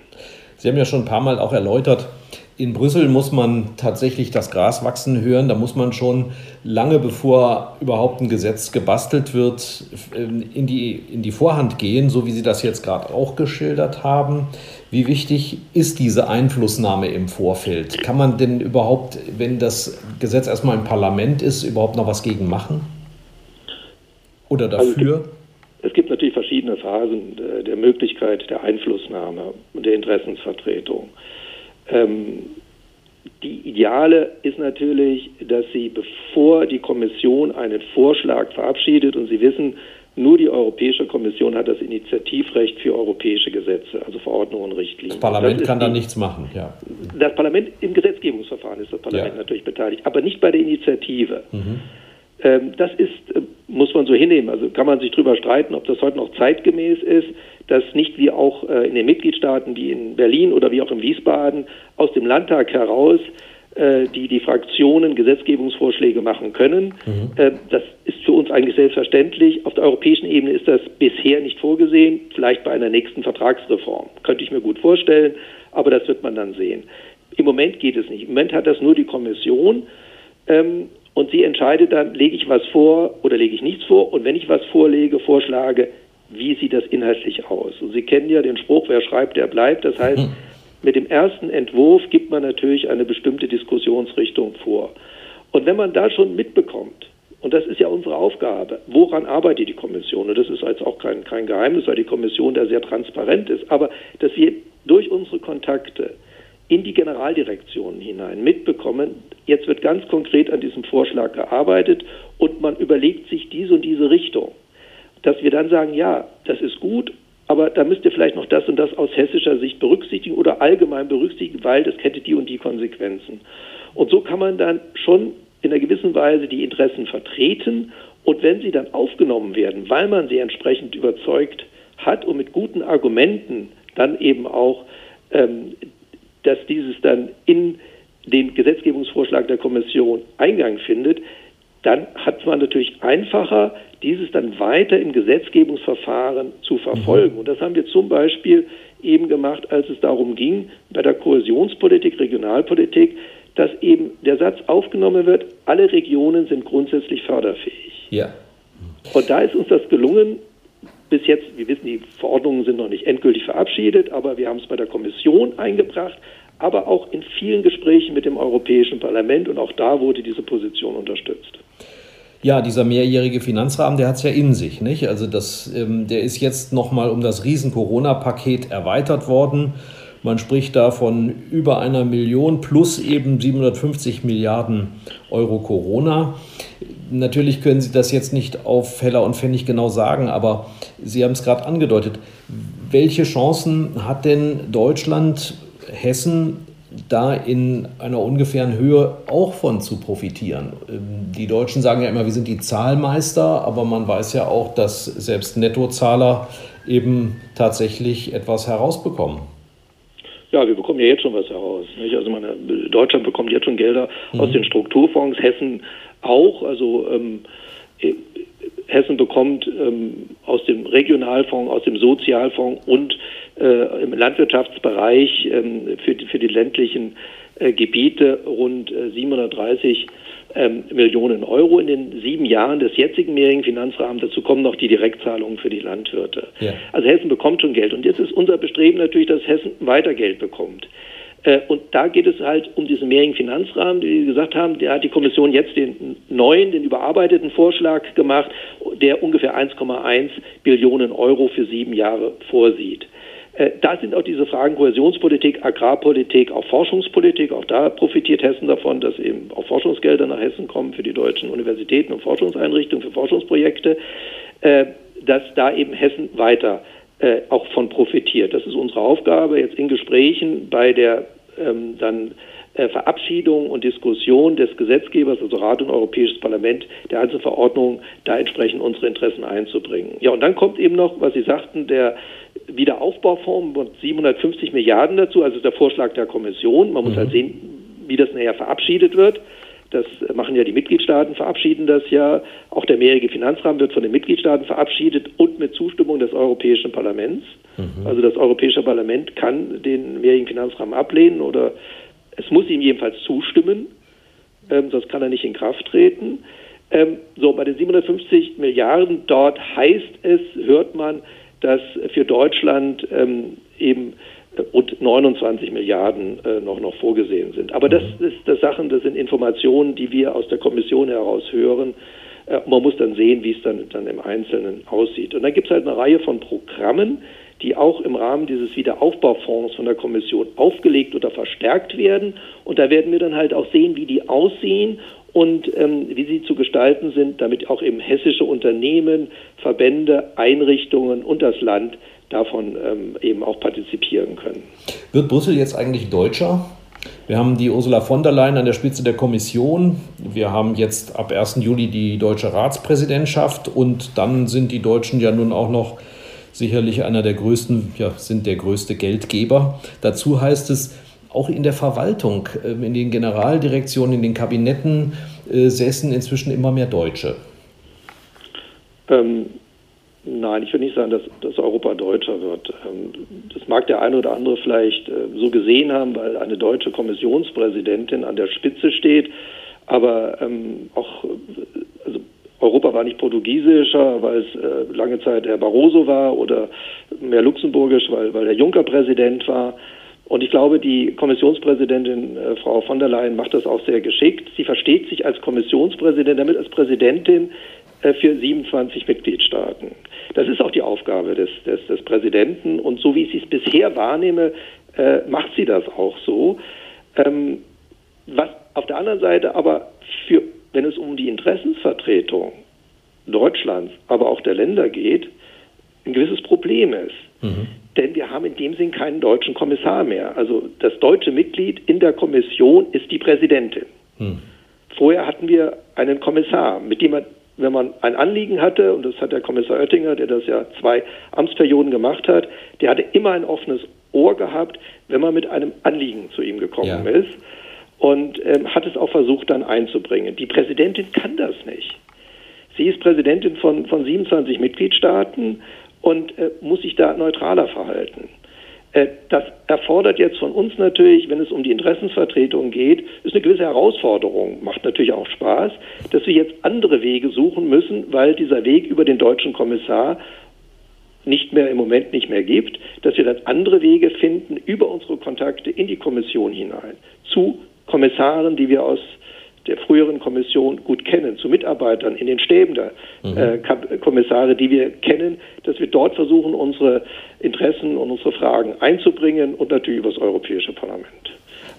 Sie haben ja schon ein paar Mal auch erläutert, in Brüssel muss man tatsächlich das Gras wachsen hören. Da muss man schon lange bevor überhaupt ein Gesetz gebastelt wird, in die, in die Vorhand gehen, so wie Sie das jetzt gerade auch geschildert haben. Wie wichtig ist diese Einflussnahme im Vorfeld? Kann man denn überhaupt, wenn das Gesetz erstmal im Parlament ist, überhaupt noch was gegen machen? Oder also dafür? Also, es gibt natürlich verschiedene Phasen der Möglichkeit der Einflussnahme und der Interessensvertretung. Ähm, die Ideale ist natürlich, dass Sie, bevor die Kommission einen Vorschlag verabschiedet, und Sie wissen, nur die Europäische Kommission hat das Initiativrecht für europäische Gesetze, also Verordnungen und Richtlinien. Das Parlament das kann da nichts machen, ja. Das Parlament im Gesetzgebungsverfahren ist das Parlament ja. natürlich beteiligt, aber nicht bei der Initiative. Mhm. Ähm, das ist, äh, muss man so hinnehmen. Also kann man sich darüber streiten, ob das heute noch zeitgemäß ist, dass nicht wie auch äh, in den Mitgliedstaaten wie in Berlin oder wie auch in Wiesbaden aus dem Landtag heraus äh, die die Fraktionen Gesetzgebungsvorschläge machen können. Mhm. Das ist für uns eigentlich selbstverständlich. Auf der europäischen Ebene ist das bisher nicht vorgesehen, vielleicht bei einer nächsten Vertragsreform. Könnte ich mir gut vorstellen, aber das wird man dann sehen. Im Moment geht es nicht. Im Moment hat das nur die Kommission. Und sie entscheidet dann, lege ich was vor oder lege ich nichts vor. Und wenn ich was vorlege, vorschlage, wie sieht das inhaltlich aus? Und Sie kennen ja den Spruch, wer schreibt, der bleibt. Das heißt, mhm. mit dem ersten Entwurf gibt man natürlich eine bestimmte Diskussionsrichtung vor. Und wenn man da schon mitbekommt, und das ist ja unsere Aufgabe, woran arbeitet die Kommission? Und das ist jetzt auch kein, kein Geheimnis, weil die Kommission da sehr transparent ist. Aber dass wir durch unsere Kontakte in die Generaldirektionen hinein mitbekommen, jetzt wird ganz konkret an diesem Vorschlag gearbeitet und man überlegt sich diese und diese Richtung. Dass wir dann sagen, ja, das ist gut, aber da müsst ihr vielleicht noch das und das aus hessischer Sicht berücksichtigen oder allgemein berücksichtigen, weil das hätte die und die Konsequenzen. Und so kann man dann schon in einer gewissen Weise die Interessen vertreten und wenn sie dann aufgenommen werden, weil man sie entsprechend überzeugt hat und mit guten Argumenten dann eben auch ähm, dass dieses dann in den Gesetzgebungsvorschlag der Kommission Eingang findet, dann hat man natürlich einfacher, dieses dann weiter im Gesetzgebungsverfahren zu verfolgen. Mhm. Und das haben wir zum Beispiel eben gemacht, als es darum ging, bei der Kohäsionspolitik, Regionalpolitik, dass eben der Satz aufgenommen wird, alle Regionen sind grundsätzlich förderfähig. Ja. Und da ist uns das gelungen, bis jetzt, wir wissen, die Verordnungen sind noch nicht endgültig verabschiedet, aber wir haben es bei der Kommission eingebracht, aber auch in vielen Gesprächen mit dem Europäischen Parlament und auch da wurde diese Position unterstützt. Ja, dieser mehrjährige Finanzrahmen, der hat es ja in sich, nicht? Also das, ähm, der ist jetzt nochmal um das Riesen-Corona-Paket erweitert worden. Man spricht da von über einer Million plus eben 750 Milliarden Euro Corona. Natürlich können Sie das jetzt nicht auf Heller und Pfennig genau sagen, aber Sie haben es gerade angedeutet. Welche Chancen hat denn Deutschland, Hessen, da in einer ungefähren Höhe auch von zu profitieren? Ähm, die Deutschen sagen ja immer, wir sind die Zahlmeister, aber man weiß ja auch, dass selbst Nettozahler eben tatsächlich etwas herausbekommen. Ja, wir bekommen ja jetzt schon was heraus. Nicht? Also meine, Deutschland bekommt jetzt schon Gelder mhm. aus den Strukturfonds, Hessen auch. Also ähm, äh, Hessen bekommt ähm, aus dem Regionalfonds, aus dem Sozialfonds und äh, im Landwirtschaftsbereich ähm, für, die, für die ländlichen Gebiete rund äh, 730 ähm, Millionen Euro in den sieben Jahren des jetzigen mehrjährigen Finanzrahmens. Dazu kommen noch die Direktzahlungen für die Landwirte. Ja. Also Hessen bekommt schon Geld. Und jetzt ist unser Bestreben natürlich, dass Hessen weiter Geld bekommt. Äh, und da geht es halt um diesen mehrjährigen Finanzrahmen, wie Sie gesagt haben, der hat die Kommission jetzt den neuen, den überarbeiteten Vorschlag gemacht, der ungefähr 1,1 Billionen Euro für sieben Jahre vorsieht. Äh, da sind auch diese Fragen Kohäsionspolitik, Agrarpolitik, auch Forschungspolitik. Auch da profitiert Hessen davon, dass eben auch Forschungsgelder nach Hessen kommen für die deutschen Universitäten und Forschungseinrichtungen, für Forschungsprojekte, äh, dass da eben Hessen weiter äh, auch von profitiert. Das ist unsere Aufgabe jetzt in Gesprächen bei der ähm, dann Verabschiedung und Diskussion des Gesetzgebers, also Rat und Europäisches Parlament, der Einzelverordnungen, da entsprechend unsere Interessen einzubringen. Ja, und dann kommt eben noch, was Sie sagten, der Wiederaufbaufonds und 750 Milliarden dazu, also der Vorschlag der Kommission. Man muss mhm. halt sehen, wie das nachher verabschiedet wird. Das machen ja die Mitgliedstaaten, verabschieden das ja. Auch der mehrjährige Finanzrahmen wird von den Mitgliedstaaten verabschiedet und mit Zustimmung des Europäischen Parlaments. Mhm. Also das Europäische Parlament kann den mehrjährigen Finanzrahmen ablehnen oder es muss ihm jedenfalls zustimmen, ähm, sonst kann er nicht in Kraft treten. Ähm, so, bei den 750 Milliarden dort heißt es, hört man, dass für Deutschland ähm, eben rund 29 Milliarden äh, noch, noch vorgesehen sind. Aber das mhm. ist das Sachen, das sind Informationen, die wir aus der Kommission heraus hören. Äh, man muss dann sehen, wie es dann, dann im Einzelnen aussieht. Und dann gibt es halt eine Reihe von Programmen, die auch im Rahmen dieses Wiederaufbaufonds von der Kommission aufgelegt oder verstärkt werden. Und da werden wir dann halt auch sehen, wie die aussehen und ähm, wie sie zu gestalten sind, damit auch eben hessische Unternehmen, Verbände, Einrichtungen und das Land davon ähm, eben auch partizipieren können. Wird Brüssel jetzt eigentlich deutscher? Wir haben die Ursula von der Leyen an der Spitze der Kommission. Wir haben jetzt ab 1. Juli die deutsche Ratspräsidentschaft und dann sind die Deutschen ja nun auch noch sicherlich einer der größten, ja, sind der größte Geldgeber. Dazu heißt es, auch in der Verwaltung, ähm, in den Generaldirektionen, in den Kabinetten äh, säßen inzwischen immer mehr Deutsche. Ähm, nein, ich würde nicht sagen, dass, dass Europa deutscher wird. Ähm, das mag der eine oder andere vielleicht äh, so gesehen haben, weil eine deutsche Kommissionspräsidentin an der Spitze steht. Aber ähm, auch also Europa war nicht portugiesischer, weil es äh, lange Zeit Herr Barroso war oder mehr luxemburgisch, weil, weil Herr Juncker Präsident war. Und ich glaube, die Kommissionspräsidentin äh, Frau von der Leyen macht das auch sehr geschickt. Sie versteht sich als Kommissionspräsidentin, damit als Präsidentin äh, für 27 Mitgliedstaaten. Das ist auch die Aufgabe des, des, des Präsidenten. Und so wie ich es bisher wahrnehme, äh, macht sie das auch so. Ähm, was auf der anderen Seite aber für, wenn es um die Interessensvertretung Deutschlands, aber auch der Länder geht, ein gewisses Problem ist. Mhm denn wir haben in dem Sinn keinen deutschen Kommissar mehr. Also das deutsche Mitglied in der Kommission ist die Präsidentin. Hm. Vorher hatten wir einen Kommissar, mit dem man, wenn man ein Anliegen hatte, und das hat der Kommissar Oettinger, der das ja zwei Amtsperioden gemacht hat, der hatte immer ein offenes Ohr gehabt, wenn man mit einem Anliegen zu ihm gekommen ja. ist und ähm, hat es auch versucht dann einzubringen. Die Präsidentin kann das nicht. Sie ist Präsidentin von, von 27 Mitgliedstaaten und äh, muss sich da neutraler verhalten. Äh, das erfordert jetzt von uns natürlich, wenn es um die Interessensvertretung geht, ist eine gewisse Herausforderung, macht natürlich auch Spaß, dass wir jetzt andere Wege suchen müssen, weil dieser Weg über den deutschen Kommissar nicht mehr im Moment nicht mehr gibt, dass wir dann andere Wege finden über unsere Kontakte in die Kommission hinein zu Kommissaren, die wir aus der früheren Kommission gut kennen, zu Mitarbeitern in den Stäben der mhm. äh, Kommissare, die wir kennen, dass wir dort versuchen, unsere Interessen und unsere Fragen einzubringen und natürlich über das Europäische Parlament.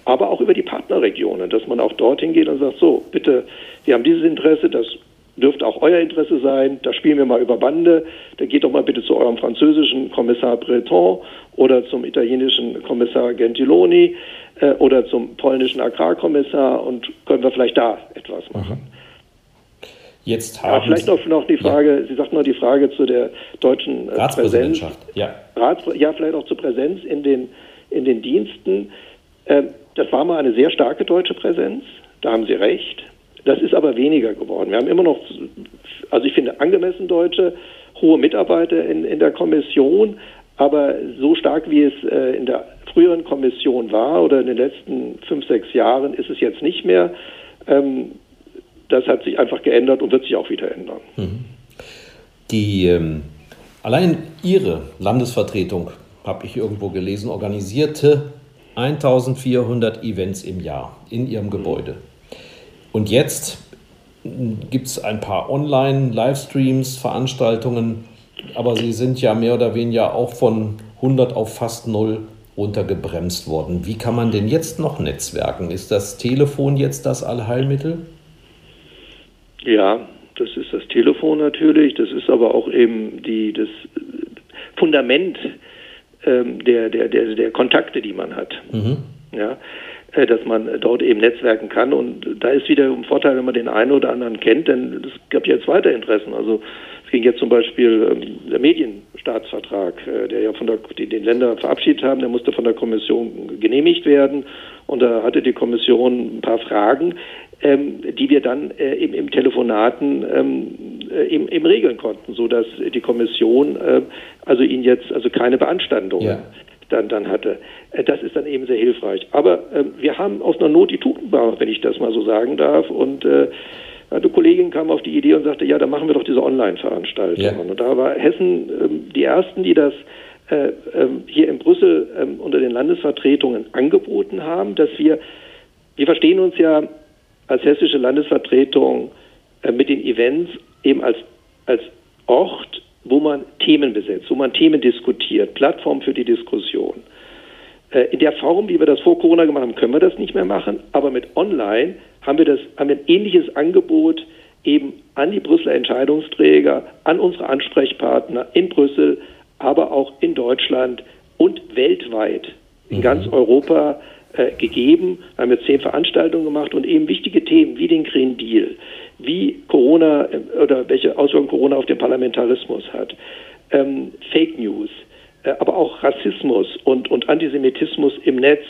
Aber auch über die Partnerregionen, dass man auch dorthin geht und sagt, so, bitte, wir haben dieses Interesse, das dürfte auch euer Interesse sein, da spielen wir mal über Bande, dann geht doch mal bitte zu eurem französischen Kommissar Breton oder zum italienischen Kommissar Gentiloni äh, oder zum polnischen Agrarkommissar und können wir vielleicht da etwas machen. Mhm. Jetzt haben ja, vielleicht noch, noch die Frage, ja. Sie sagten noch die Frage zu der deutschen äh, Ratspräsidentschaft. Präsenz. Ja. Rats, ja, vielleicht auch zur Präsenz in den in den Diensten. Äh, das war mal eine sehr starke deutsche Präsenz, da haben Sie recht. Das ist aber weniger geworden. Wir haben immer noch, also ich finde, angemessen deutsche, hohe Mitarbeiter in, in der Kommission, aber so stark wie es äh, in der früheren Kommission war oder in den letzten fünf, sechs Jahren ist es jetzt nicht mehr. Ähm, das hat sich einfach geändert und wird sich auch wieder ändern. Mhm. Die ähm, allein Ihre Landesvertretung, habe ich irgendwo gelesen, organisierte 1400 Events im Jahr in Ihrem Gebäude. Und jetzt gibt es ein paar Online-Livestreams, Veranstaltungen, aber sie sind ja mehr oder weniger auch von 100 auf fast null runtergebremst worden. Wie kann man denn jetzt noch netzwerken? Ist das Telefon jetzt das Allheilmittel? Ja, das ist das Telefon natürlich. Das ist aber auch eben die, das Fundament ähm, der, der, der, der Kontakte, die man hat. Mhm. Ja, äh, dass man dort eben netzwerken kann. Und da ist wieder ein Vorteil, wenn man den einen oder anderen kennt, denn es gab jetzt weiter Interessen. Also es ging jetzt zum Beispiel ähm, der Medienstaatsvertrag, äh, der ja von der, die den Länder verabschiedet haben, der musste von der Kommission genehmigt werden. Und da hatte die Kommission ein paar Fragen, ähm, die wir dann äh, im, im Telefonaten ähm, äh, im, im regeln konnten, so dass die Kommission äh, also ihn jetzt also keine Beanstandungen ja. Dann dann hatte. Äh, das ist dann eben sehr hilfreich. Aber ähm, wir haben aus einer Not die Tugend wenn ich das mal so sagen darf. Und äh, eine Kollegin kam auf die Idee und sagte, ja, dann machen wir doch diese Online-Veranstaltungen. Ja. Und da war Hessen ähm, die ersten, die das äh, ähm, hier in Brüssel ähm, unter den Landesvertretungen angeboten haben, dass wir, wir verstehen uns ja als hessische Landesvertretung äh, mit den Events eben als, als Ort, wo man Themen besetzt, wo man Themen diskutiert, Plattform für die Diskussion. Äh, in der Form, wie wir das vor Corona gemacht haben, können wir das nicht mehr machen, aber mit Online haben wir, das, haben wir ein ähnliches Angebot eben an die Brüsseler Entscheidungsträger, an unsere Ansprechpartner in Brüssel, aber auch in Deutschland und weltweit, in mhm. ganz Europa äh, gegeben. Wir haben jetzt zehn Veranstaltungen gemacht und eben wichtige Themen wie den Green Deal, wie Corona äh, oder welche Auswirkungen Corona auf den Parlamentarismus hat, ähm, Fake News, äh, aber auch Rassismus und, und Antisemitismus im Netz,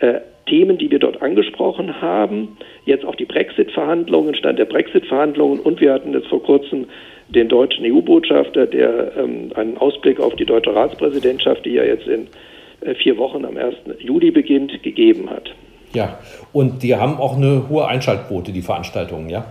äh, Themen, die wir dort angesprochen haben, jetzt auch die Brexit-Verhandlungen, Stand der Brexit-Verhandlungen und wir hatten jetzt vor kurzem den deutschen EU-Botschafter, der ähm, einen Ausblick auf die deutsche Ratspräsidentschaft, die ja jetzt in äh, vier Wochen am 1. Juli beginnt, gegeben hat. Ja, und die haben auch eine hohe Einschaltquote, die Veranstaltungen, ja?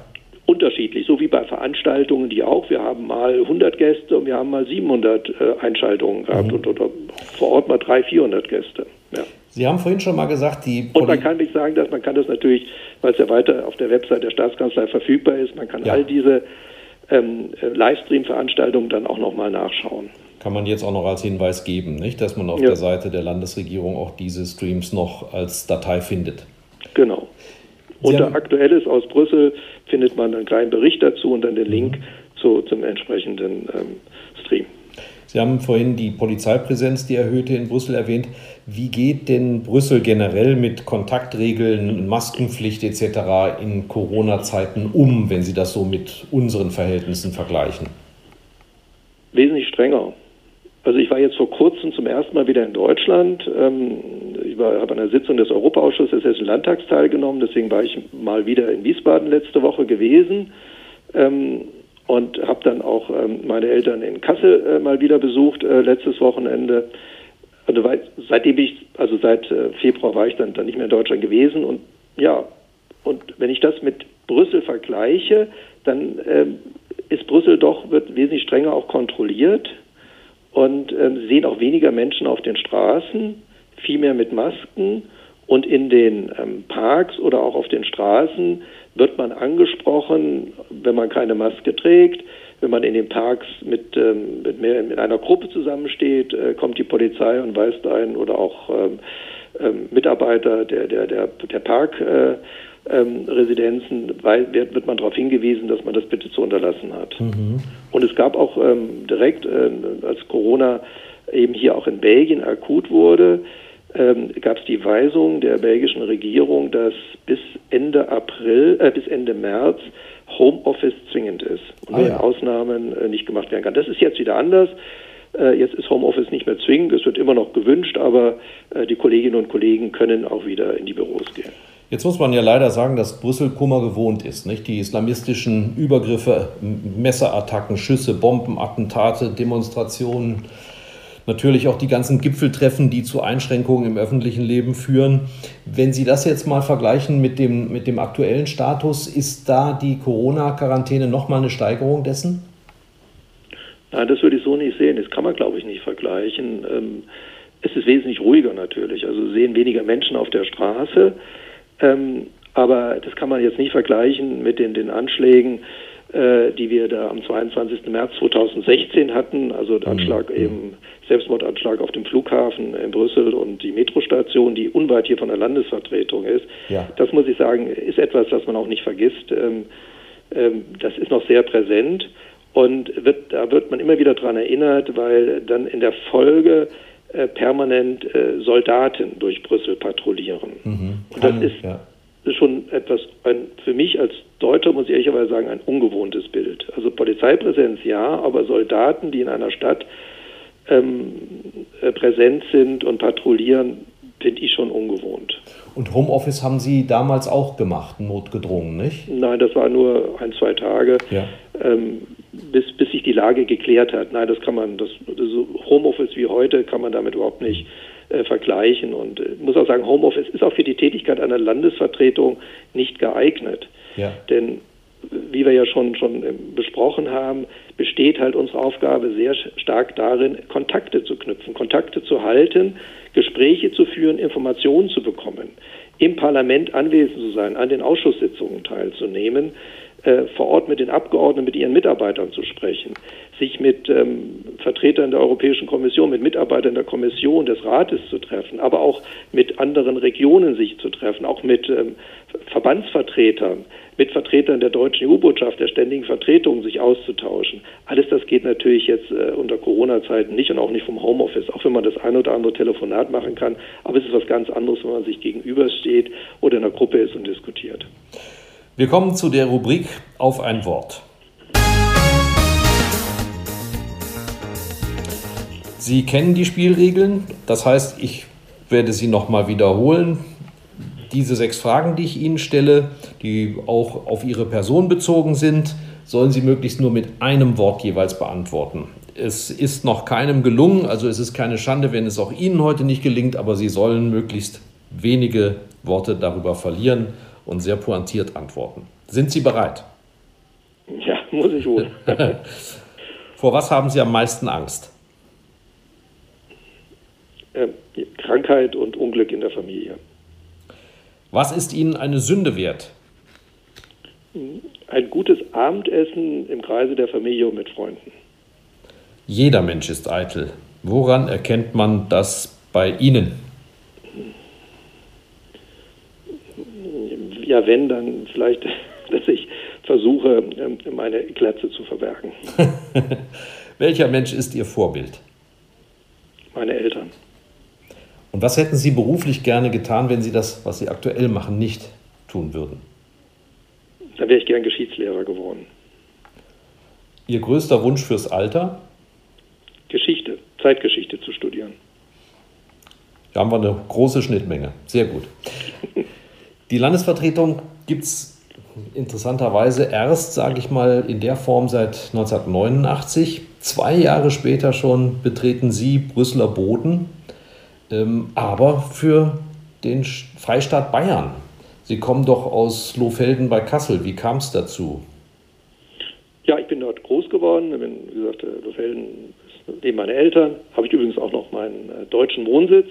Unterschiedlich, so wie bei Veranstaltungen, die auch. Wir haben mal 100 Gäste und wir haben mal 700 äh, Einschaltungen gehabt mhm. und oder vor Ort mal 300, 400 Gäste. Ja. Sie haben vorhin schon mal gesagt, die Poli und man kann nicht sagen, dass man kann das natürlich, weil es ja weiter auf der Website der Staatskanzlei verfügbar ist, man kann ja. all diese ähm, Livestream-Veranstaltungen dann auch nochmal nachschauen. Kann man jetzt auch noch als Hinweis geben, nicht, dass man auf ja. der Seite der Landesregierung auch diese Streams noch als Datei findet. Genau. Unter Aktuelles aus Brüssel findet man einen kleinen Bericht dazu und dann den Link mhm. zu, zum entsprechenden ähm, Stream. Sie haben vorhin die Polizeipräsenz, die erhöhte in Brüssel erwähnt. Wie geht denn Brüssel generell mit Kontaktregeln, Maskenpflicht etc. in Corona-Zeiten um, wenn Sie das so mit unseren Verhältnissen vergleichen? Wesentlich strenger. Also ich war jetzt vor kurzem zum ersten Mal wieder in Deutschland. Ähm, ich habe an einer Sitzung des Europaausschusses des Hessischen Landtags teilgenommen, deswegen war ich mal wieder in Wiesbaden letzte Woche gewesen ähm, und habe dann auch ähm, meine Eltern in Kassel äh, mal wieder besucht äh, letztes Wochenende. Also seitdem ich, also seit äh, Februar war ich dann, dann nicht mehr in Deutschland gewesen. Und ja, und wenn ich das mit Brüssel vergleiche, dann ist Brüssel doch, wird wesentlich strenger auch kontrolliert und ähm, sehen auch weniger Menschen auf den Straßen, viel mehr mit Masken und in den ähm, Parks oder auch auf den Straßen wird man angesprochen, wenn man keine Maske trägt. Wenn man in den Parks mit, ähm, mit, mehr, mit einer Gruppe zusammensteht, äh, kommt die Polizei und weist einen oder auch ähm, ähm, Mitarbeiter der, der, der, der Park. Äh, ähm, Residenzen weil, wird, wird man darauf hingewiesen, dass man das bitte zu unterlassen hat. Mhm. Und es gab auch ähm, direkt, äh, als Corona eben hier auch in Belgien akut wurde, ähm, gab es die Weisung der belgischen Regierung, dass bis Ende April, äh, bis Ende März Homeoffice zwingend ist und ah, ja. Ausnahmen äh, nicht gemacht werden kann. Das ist jetzt wieder anders. Äh, jetzt ist Homeoffice nicht mehr zwingend, es wird immer noch gewünscht, aber äh, die Kolleginnen und Kollegen können auch wieder in die Büros gehen. Jetzt muss man ja leider sagen, dass Brüssel Kummer gewohnt ist. Nicht? Die islamistischen Übergriffe, Messerattacken, Schüsse, Bombenattentate, Demonstrationen, natürlich auch die ganzen Gipfeltreffen, die zu Einschränkungen im öffentlichen Leben führen. Wenn Sie das jetzt mal vergleichen mit dem, mit dem aktuellen Status, ist da die Corona-Quarantäne nochmal eine Steigerung dessen? Nein, das würde ich so nicht sehen. Das kann man, glaube ich, nicht vergleichen. Ähm, es ist wesentlich ruhiger natürlich. Also sehen weniger Menschen auf der Straße. Ähm, aber das kann man jetzt nicht vergleichen mit den, den Anschlägen, die wir da am 22. März 2016 hatten. Also der mhm. Anschlag eben, Selbstmordanschlag auf dem Flughafen in Brüssel und die Metrostation, die unweit hier von der Landesvertretung ist. Ja. Das muss ich sagen, ist etwas, das man auch nicht vergisst. Ähm, das ist noch sehr präsent. Und wird, da wird man immer wieder daran erinnert, weil dann in der Folge äh, permanent äh, Soldaten durch Brüssel patrouillieren. Mhm. Und das ist, ja. Ist schon etwas, ein, für mich als Deutscher muss ich ehrlicherweise sagen, ein ungewohntes Bild. Also Polizeipräsenz ja, aber Soldaten, die in einer Stadt ähm, äh, präsent sind und patrouillieren, finde ich schon ungewohnt. Und Homeoffice haben Sie damals auch gemacht, notgedrungen, nicht? Nein, das war nur ein, zwei Tage. Ja. Ähm, bis, bis sich die Lage geklärt hat. Nein, das kann man, das, so Homeoffice wie heute kann man damit überhaupt nicht äh, vergleichen. Und äh, muss auch sagen, Homeoffice ist auch für die Tätigkeit einer Landesvertretung nicht geeignet. Ja. Denn wie wir ja schon, schon äh, besprochen haben, besteht halt unsere Aufgabe sehr stark darin, Kontakte zu knüpfen, Kontakte zu halten, Gespräche zu führen, Informationen zu bekommen, im Parlament anwesend zu sein, an den Ausschusssitzungen teilzunehmen vor Ort mit den Abgeordneten, mit ihren Mitarbeitern zu sprechen, sich mit ähm, Vertretern der Europäischen Kommission, mit Mitarbeitern der Kommission, des Rates zu treffen, aber auch mit anderen Regionen sich zu treffen, auch mit ähm, Verbandsvertretern, mit Vertretern der deutschen EU-Botschaft, der ständigen Vertretungen sich auszutauschen. Alles das geht natürlich jetzt äh, unter Corona-Zeiten nicht und auch nicht vom Homeoffice, auch wenn man das ein oder andere Telefonat machen kann. Aber es ist was ganz anderes, wenn man sich gegenübersteht oder in einer Gruppe ist und diskutiert. Wir kommen zu der Rubrik auf ein Wort. Sie kennen die Spielregeln, das heißt, ich werde sie nochmal wiederholen. Diese sechs Fragen, die ich Ihnen stelle, die auch auf Ihre Person bezogen sind, sollen Sie möglichst nur mit einem Wort jeweils beantworten. Es ist noch keinem gelungen, also es ist keine Schande, wenn es auch Ihnen heute nicht gelingt, aber Sie sollen möglichst wenige Worte darüber verlieren und sehr pointiert antworten. Sind Sie bereit? Ja, muss ich wohl. <laughs> Vor was haben Sie am meisten Angst? Ähm, Krankheit und Unglück in der Familie. Was ist Ihnen eine Sünde wert? Ein gutes Abendessen im Kreise der Familie und mit Freunden. Jeder Mensch ist eitel. Woran erkennt man das bei Ihnen? Ja, wenn, dann vielleicht, <laughs> dass ich versuche, ähm, meine Glatze zu verbergen. <laughs> Welcher Mensch ist Ihr Vorbild? Meine Eltern. Und was hätten Sie beruflich gerne getan, wenn Sie das, was Sie aktuell machen, nicht tun würden? Dann wäre ich gern Geschichtslehrer geworden. Ihr größter Wunsch fürs Alter? Geschichte, Zeitgeschichte zu studieren. Da haben wir eine große Schnittmenge. Sehr gut. <laughs> Die Landesvertretung gibt es interessanterweise erst, sage ich mal, in der Form seit 1989. Zwei Jahre später schon betreten Sie Brüsseler Boden, ähm, aber für den Freistaat Bayern. Sie kommen doch aus Lohfelden bei Kassel. Wie kam es dazu? Ja, ich bin dort groß geworden. Bin, wie gesagt, äh, Lohfelden ist neben meine Eltern. Habe ich übrigens auch noch meinen äh, deutschen Wohnsitz.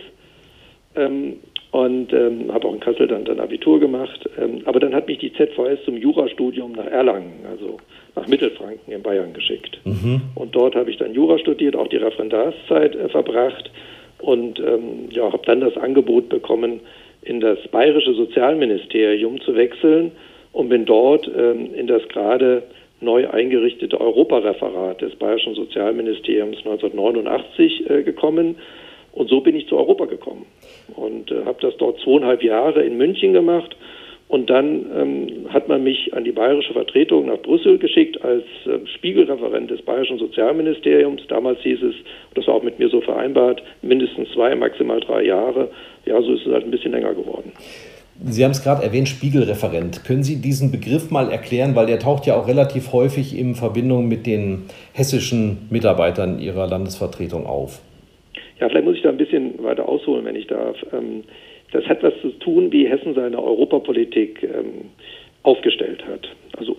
Ähm, und ähm, habe auch in Kassel dann, dann Abitur gemacht. Ähm, aber dann hat mich die ZVS zum Jurastudium nach Erlangen, also nach Mittelfranken in Bayern geschickt. Mhm. Und dort habe ich dann Jura studiert, auch die Referendarszeit äh, verbracht und ähm, ja, habe dann das Angebot bekommen, in das bayerische Sozialministerium zu wechseln und bin dort ähm, in das gerade neu eingerichtete Europareferat des bayerischen Sozialministeriums 1989 äh, gekommen. Und so bin ich zu Europa gekommen und äh, habe das dort zweieinhalb Jahre in München gemacht Und dann ähm, hat man mich an die bayerische Vertretung nach Brüssel geschickt als äh, Spiegelreferent des bayerischen Sozialministeriums. Damals hieß es, das war auch mit mir so vereinbart, mindestens zwei, maximal drei Jahre. Ja, so ist es halt ein bisschen länger geworden. Sie haben es gerade erwähnt, Spiegelreferent. Können Sie diesen Begriff mal erklären, weil der taucht ja auch relativ häufig in Verbindung mit den hessischen Mitarbeitern Ihrer Landesvertretung auf? Ja, vielleicht muss ich da ein bisschen weiter ausholen, wenn ich darf. Ähm, das hat was zu tun, wie Hessen seine Europapolitik ähm, aufgestellt hat. Also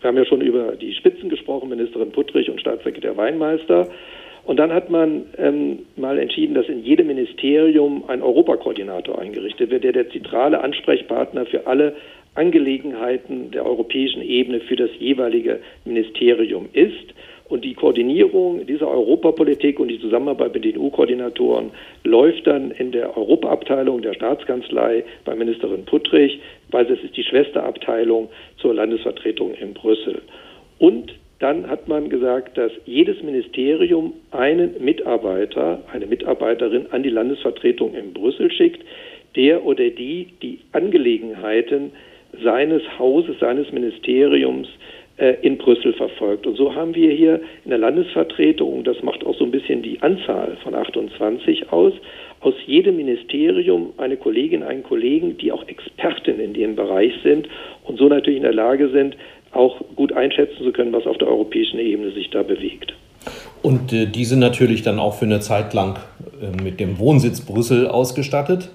wir haben ja schon über die Spitzen gesprochen, Ministerin Puttrich und Staatssekretär Weinmeister. Und dann hat man ähm, mal entschieden, dass in jedem Ministerium ein Europakoordinator eingerichtet wird, der der zentrale Ansprechpartner für alle Angelegenheiten der europäischen Ebene für das jeweilige Ministerium ist. Und die Koordinierung dieser Europapolitik und die Zusammenarbeit mit den EU-Koordinatoren läuft dann in der Europaabteilung der Staatskanzlei bei Ministerin Puttrich, weil es ist die Schwesterabteilung zur Landesvertretung in Brüssel. Und dann hat man gesagt, dass jedes Ministerium einen Mitarbeiter, eine Mitarbeiterin an die Landesvertretung in Brüssel schickt, der oder die die Angelegenheiten seines Hauses, seines Ministeriums in Brüssel verfolgt. Und so haben wir hier in der Landesvertretung, das macht auch so ein bisschen die Anzahl von 28 aus, aus jedem Ministerium eine Kollegin, einen Kollegen, die auch Experten in dem Bereich sind und so natürlich in der Lage sind, auch gut einschätzen zu können, was auf der europäischen Ebene sich da bewegt. Und äh, die sind natürlich dann auch für eine Zeit lang äh, mit dem Wohnsitz Brüssel ausgestattet.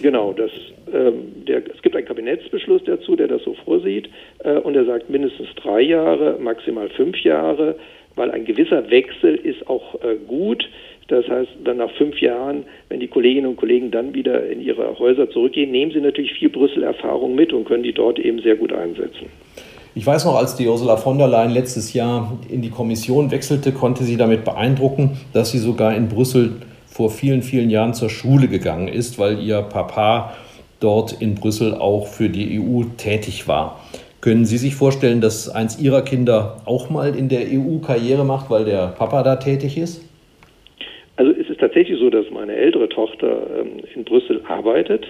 Genau, das ähm, der, es gibt einen Kabinettsbeschluss dazu, der das so vorsieht, äh, und er sagt mindestens drei Jahre, maximal fünf Jahre, weil ein gewisser Wechsel ist auch äh, gut. Das heißt, dann nach fünf Jahren, wenn die Kolleginnen und Kollegen dann wieder in ihre Häuser zurückgehen, nehmen sie natürlich viel Brüssel-Erfahrung mit und können die dort eben sehr gut einsetzen. Ich weiß noch, als die Ursula von der Leyen letztes Jahr in die Kommission wechselte, konnte sie damit beeindrucken, dass sie sogar in Brüssel vor vielen, vielen Jahren zur Schule gegangen ist, weil ihr Papa dort in Brüssel auch für die EU tätig war. Können Sie sich vorstellen, dass eins Ihrer Kinder auch mal in der EU Karriere macht, weil der Papa da tätig ist? Also es ist tatsächlich so, dass meine ältere Tochter ähm, in Brüssel arbeitet.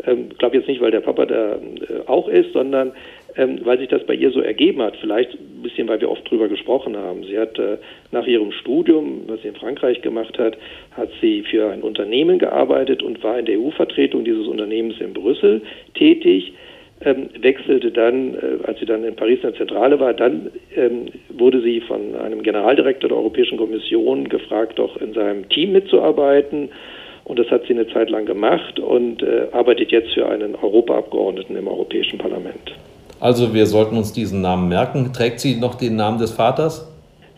Ich ähm, glaube jetzt nicht, weil der Papa da äh, auch ist, sondern ähm, weil sich das bei ihr so ergeben hat. Vielleicht ein bisschen, weil wir oft drüber gesprochen haben. Sie hat äh, nach ihrem Studium, was sie in Frankreich gemacht hat, hat sie für ein Unternehmen gearbeitet und war in der EU-Vertretung dieses Unternehmens in Brüssel tätig. Ähm, wechselte dann, äh, als sie dann in Paris in der Zentrale war, dann ähm, wurde sie von einem Generaldirektor der Europäischen Kommission gefragt, doch in seinem Team mitzuarbeiten. Und das hat sie eine Zeit lang gemacht und äh, arbeitet jetzt für einen Europaabgeordneten im Europäischen Parlament. Also wir sollten uns diesen Namen merken. Trägt sie noch den Namen des Vaters?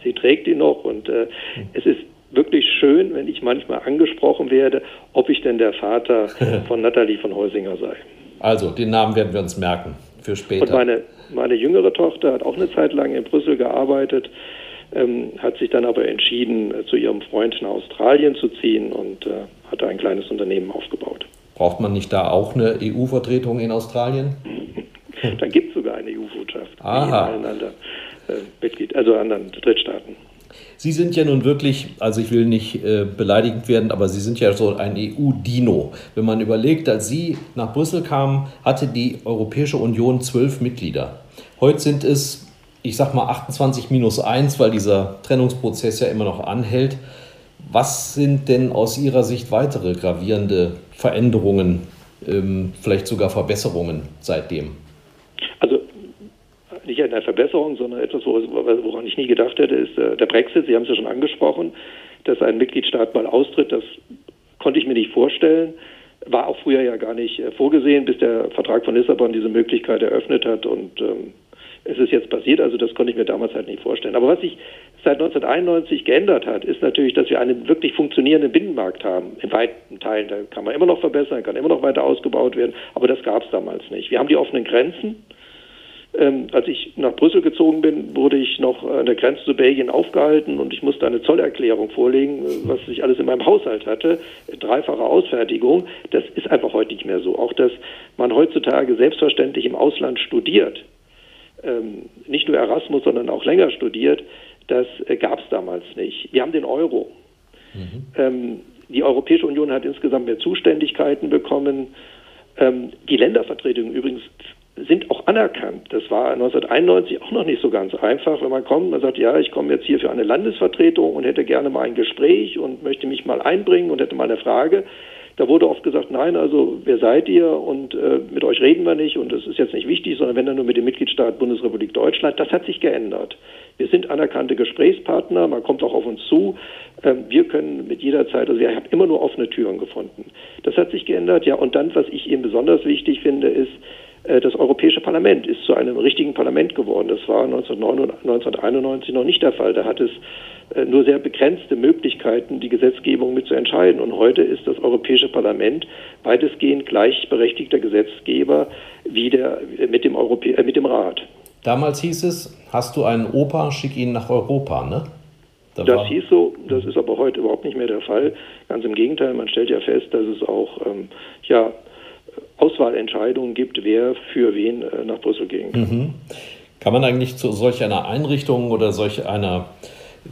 Sie trägt ihn noch und äh, es ist wirklich schön, wenn ich manchmal angesprochen werde, ob ich denn der Vater <laughs> von Nathalie von Heusinger sei. Also den Namen werden wir uns merken für später. Und meine, meine jüngere Tochter hat auch eine Zeit lang in Brüssel gearbeitet, ähm, hat sich dann aber entschieden, äh, zu ihrem Freund nach Australien zu ziehen und äh, hat da ein kleines Unternehmen aufgebaut. Braucht man nicht da auch eine EU-Vertretung in Australien? <laughs> <laughs> Dann gibt es sogar eine EU-Botschaft in allen anderen äh, Mitglied, also anderen Drittstaaten. Sie sind ja nun wirklich, also ich will nicht äh, beleidigend werden, aber Sie sind ja so ein EU-Dino. Wenn man überlegt, als Sie nach Brüssel kamen, hatte die Europäische Union zwölf Mitglieder. Heute sind es, ich sag mal 28 minus 1, weil dieser Trennungsprozess ja immer noch anhält. Was sind denn aus Ihrer Sicht weitere gravierende Veränderungen, ähm, vielleicht sogar Verbesserungen seitdem? Nicht eine Verbesserung, sondern etwas, woran ich nie gedacht hätte, ist äh, der Brexit. Sie haben es ja schon angesprochen, dass ein Mitgliedstaat mal austritt. Das konnte ich mir nicht vorstellen. War auch früher ja gar nicht äh, vorgesehen, bis der Vertrag von Lissabon diese Möglichkeit eröffnet hat. Und ähm, es ist jetzt passiert, also das konnte ich mir damals halt nicht vorstellen. Aber was sich seit 1991 geändert hat, ist natürlich, dass wir einen wirklich funktionierenden Binnenmarkt haben. In weiten Teilen, da kann man immer noch verbessern, kann immer noch weiter ausgebaut werden, aber das gab es damals nicht. Wir haben die offenen Grenzen. Ähm, als ich nach Brüssel gezogen bin, wurde ich noch an der Grenze zu Belgien aufgehalten und ich musste eine Zollerklärung vorlegen, was ich alles in meinem Haushalt hatte. Dreifache Ausfertigung. Das ist einfach heute nicht mehr so. Auch, dass man heutzutage selbstverständlich im Ausland studiert, ähm, nicht nur Erasmus, sondern auch länger studiert, das äh, gab es damals nicht. Wir haben den Euro. Mhm. Ähm, die Europäische Union hat insgesamt mehr Zuständigkeiten bekommen Ähm, die Ländervertretungen übrigens sind auch anerkannt. Das war 1991 auch noch nicht so ganz einfach, wenn man kommt, man sagt, ja, ich komme jetzt hier für eine Landesvertretung und hätte gerne mal ein Gespräch und möchte mich mal einbringen und hätte mal eine Frage. Da wurde oft gesagt, nein, also wer seid ihr und äh, mit euch reden wir nicht und das ist jetzt nicht wichtig, sondern wenn dann nur mit dem Mitgliedstaat Bundesrepublik Deutschland. Das hat sich geändert. Wir sind anerkannte Gesprächspartner, man kommt auch auf uns zu. Ähm, wir können mit jeder Zeit, also ich habe immer nur offene Türen gefunden. Das hat sich geändert, ja. Und dann, was ich eben besonders wichtig finde, ist, das Europäische Parlament ist zu einem richtigen Parlament geworden. Das war 1991 noch nicht der Fall. Da hat es äh, nur sehr begrenzte Möglichkeiten, die Gesetzgebung mitzuentscheiden. Und heute ist das Europäische Parlament weitestgehend gleichberechtigter Gesetzgeber wie der, mit, dem Europä äh, mit dem Rat. Damals hieß es, hast du einen Opa, schick ihn nach Europa, ne? Da das hieß so, das ist aber heute überhaupt nicht mehr der Fall. Ganz im Gegenteil, man stellt ja fest, dass es auch ähm, ja, Auswahlentscheidungen gibt, wer für wen äh, nach Brüssel gehen kann. Mhm. Kann man eigentlich zu solch einer Einrichtung oder solch einer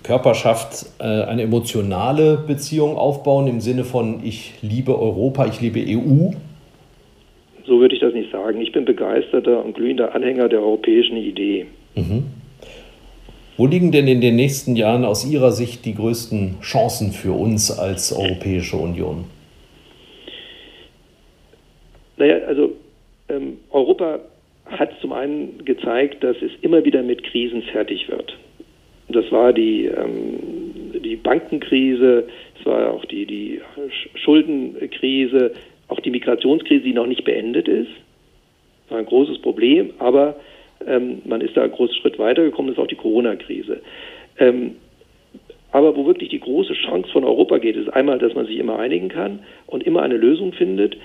Körperschaft äh, eine emotionale Beziehung aufbauen im Sinne von ich liebe Europa, ich liebe EU? So würde ich das nicht sagen. Ich bin begeisterter und glühender Anhänger der europäischen Idee. Mhm. Wo liegen denn in den nächsten Jahren aus Ihrer Sicht die größten Chancen für uns als Europäische Union? Naja, also ähm, Europa hat zum einen gezeigt, dass es immer wieder mit Krisen fertig wird. Das war die, ähm, die Bankenkrise, es war auch die, die Schuldenkrise, auch die Migrationskrise, die noch nicht beendet ist. Das war ein großes Problem, aber ähm, man ist da einen großen Schritt weitergekommen, das ist auch die Corona-Krise. Ähm, aber wo wirklich die große Chance von Europa geht, ist einmal, dass man sich immer einigen kann und immer eine Lösung findet.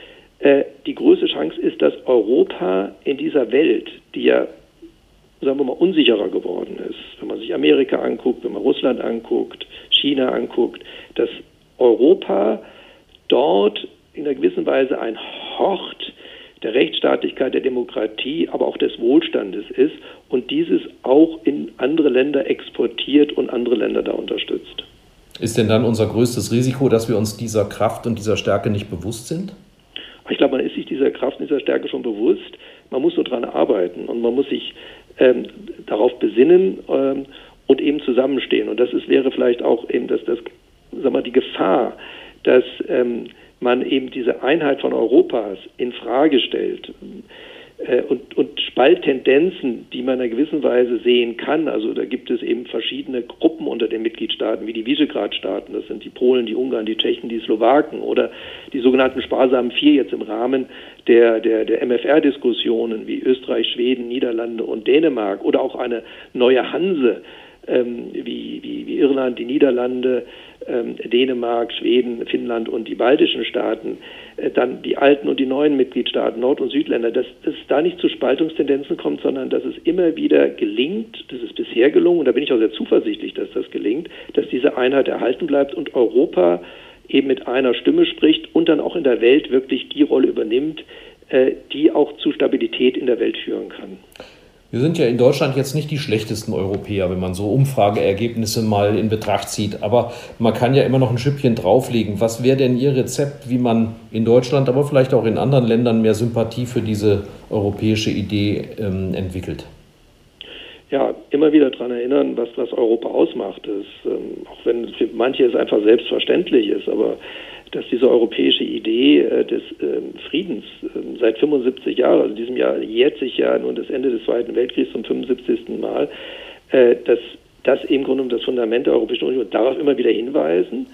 Äh, die größte Chance ist, dass Europa in dieser Welt, die ja sagen wir mal, unsicherer geworden ist, wenn man sich Amerika anguckt, wenn man Russland anguckt, China anguckt, dass Europa dort in einer gewissen Weise ein Hort der Rechtsstaatlichkeit, der Demokratie, aber auch des Wohlstandes ist und dieses auch in andere Länder exportiert und andere Länder da unterstützt. Ist denn dann unser größtes Risiko, dass wir uns dieser Kraft und dieser Stärke nicht bewusst sind? Ich glaube, man ist sich dieser Kraft dieser Stärke schon bewusst. Man muss nur daran arbeiten und man muss sich ähm, darauf besinnen ähm, und eben zusammenstehen. Und das ist, wäre vielleicht auch eben das, das sag mal, die Gefahr, dass ähm, man eben diese Einheit von Europas in Frage stellt. Äh, und, und Spalttendenzen, die man in einer gewissen Weise sehen kann. Also da gibt es eben verschiedene Gruppen unter den Mitgliedstaaten, wie die Visegrad-Staaten, das sind die Polen, die Ungarn, die Tschechen, die Slowaken oder die sogenannten sparsamen Vier jetzt im Rahmen der, der, der MFR-Diskussionen wie Österreich, Schweden, Niederlande und Dänemark oder auch eine neue Hanse ähm, wie, wie, wie Irland, die Niederlande, ähm, Dänemark, Schweden, Finnland und die baltischen Staaten, äh, dann die alten und die neuen Mitgliedstaaten, Nord- und Südländer, dass es da nicht zu Spaltungstendenzen kommt, sondern dass es immer wieder gelingt, das ist bisher gelungen, und da bin ich auch sehr zuversichtlich, dass das gelingt, dass diese Einheit erhalten bleibt und Europa eben mit einer Stimme spricht und dann auch in der Welt wirklich die Rolle übernimmt, äh, die auch zu Stabilität in der Welt führen kann. Wir sind ja in Deutschland jetzt nicht die schlechtesten Europäer, wenn man so Umfrageergebnisse mal in Betracht zieht. Aber man kann ja immer noch ein Schüppchen drauflegen. Was wäre denn Ihr Rezept, wie man in Deutschland, aber vielleicht auch in anderen Ländern mehr Sympathie für diese europäische Idee ähm, entwickelt? Ja, immer wieder daran erinnern, was, was Europa ausmacht. Das, ähm, auch wenn für manche es einfach selbstverständlich ist, aber dass diese europäische Idee äh, des äh, Friedens äh, seit 75 Jahren, also in diesem Jahr jährt sich ja nun das Ende des Zweiten Weltkriegs zum 75. Mal, äh, dass das im Grunde das Fundament der Europäischen Union darauf immer wieder hinweisen,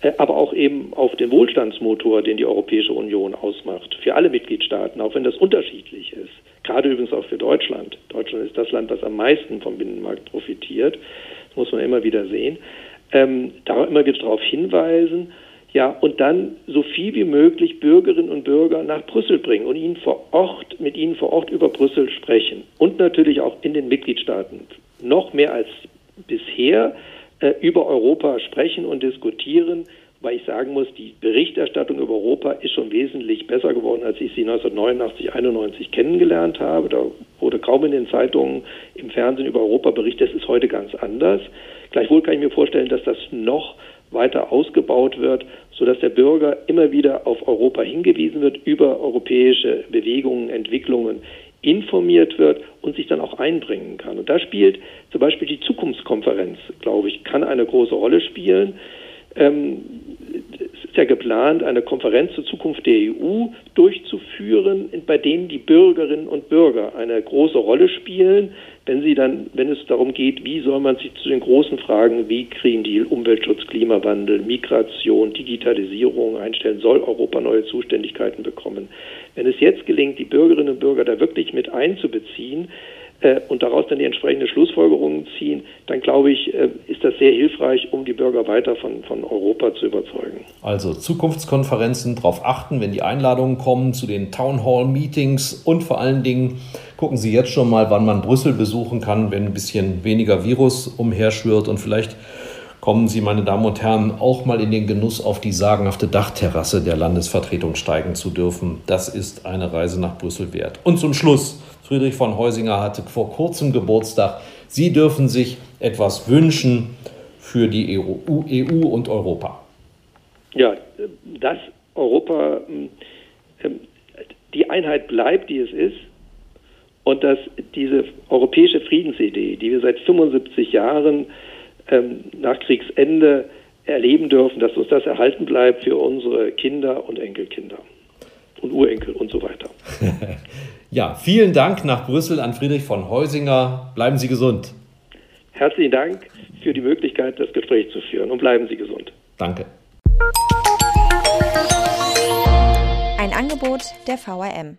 äh, aber auch eben auf den Wohlstandsmotor, den die Europäische Union ausmacht, für alle Mitgliedstaaten, auch wenn das unterschiedlich ist. Gerade übrigens auch für Deutschland. Deutschland ist das Land, das am meisten vom Binnenmarkt profitiert. Das muss man immer wieder sehen. Ähm, da immer wieder darauf hinweisen ja, und dann so viel wie möglich Bürgerinnen und Bürger nach Brüssel bringen und ihnen vor Ort, mit ihnen vor Ort über Brüssel sprechen. Und natürlich auch in den Mitgliedstaaten noch mehr als bisher äh, über Europa sprechen und diskutieren, weil ich sagen muss, die Berichterstattung über Europa ist schon wesentlich besser geworden, als ich sie 1989, 91 kennengelernt habe. Da wurde kaum in den Zeitungen, im Fernsehen über Europa berichtet. Das ist heute ganz anders. Gleichwohl kann ich mir vorstellen, dass das noch weiter ausgebaut wird, sodass der Bürger immer wieder auf Europa hingewiesen wird, über europäische Bewegungen, Entwicklungen informiert wird und sich dann auch einbringen kann. Und da spielt zum Beispiel die Zukunftskonferenz, glaube ich, kann eine große Rolle spielen. Ähm, ist ja geplant, eine Konferenz zur Zukunft der EU durchzuführen, bei denen die Bürgerinnen und Bürger eine große Rolle spielen, wenn sie dann, wenn es darum geht, wie soll man sich zu den großen Fragen wie Green Deal, Umweltschutz, Klimawandel, Migration, Digitalisierung einstellen, soll Europa neue Zuständigkeiten bekommen. Wenn es jetzt gelingt, die Bürgerinnen und Bürger da wirklich mit einzubeziehen, äh, und daraus dann die entsprechenden Schlussfolgerungen ziehen, dann glaube ich, äh, ist das sehr hilfreich, um die Bürger weiter von, von Europa zu überzeugen. Also Zukunftskonferenzen darauf achten, wenn die Einladungen kommen zu den Town Hall Meetings und vor allen Dingen gucken Sie jetzt schon mal, wann man Brüssel besuchen kann, wenn ein bisschen weniger Virus umherschwirrt und vielleicht kommen Sie, meine Damen und Herren, auch mal in den Genuss, auf die sagenhafte Dachterrasse der Landesvertretung steigen zu dürfen. Das ist eine Reise nach Brüssel wert. Und zum Schluss Friedrich von Heusinger hatte vor kurzem Geburtstag. Sie dürfen sich etwas wünschen für die EU, EU und Europa. Ja, dass Europa ähm, die Einheit bleibt, die es ist, und dass diese europäische Friedensidee, die wir seit 75 Jahren ähm, nach Kriegsende erleben dürfen, dass uns das erhalten bleibt für unsere Kinder und Enkelkinder und Urenkel und so weiter. <laughs> Ja, vielen Dank nach Brüssel an Friedrich von Heusinger. Bleiben Sie gesund. Herzlichen Dank für die Möglichkeit, das Gespräch zu führen und bleiben Sie gesund. Danke. Ein Angebot der VRM.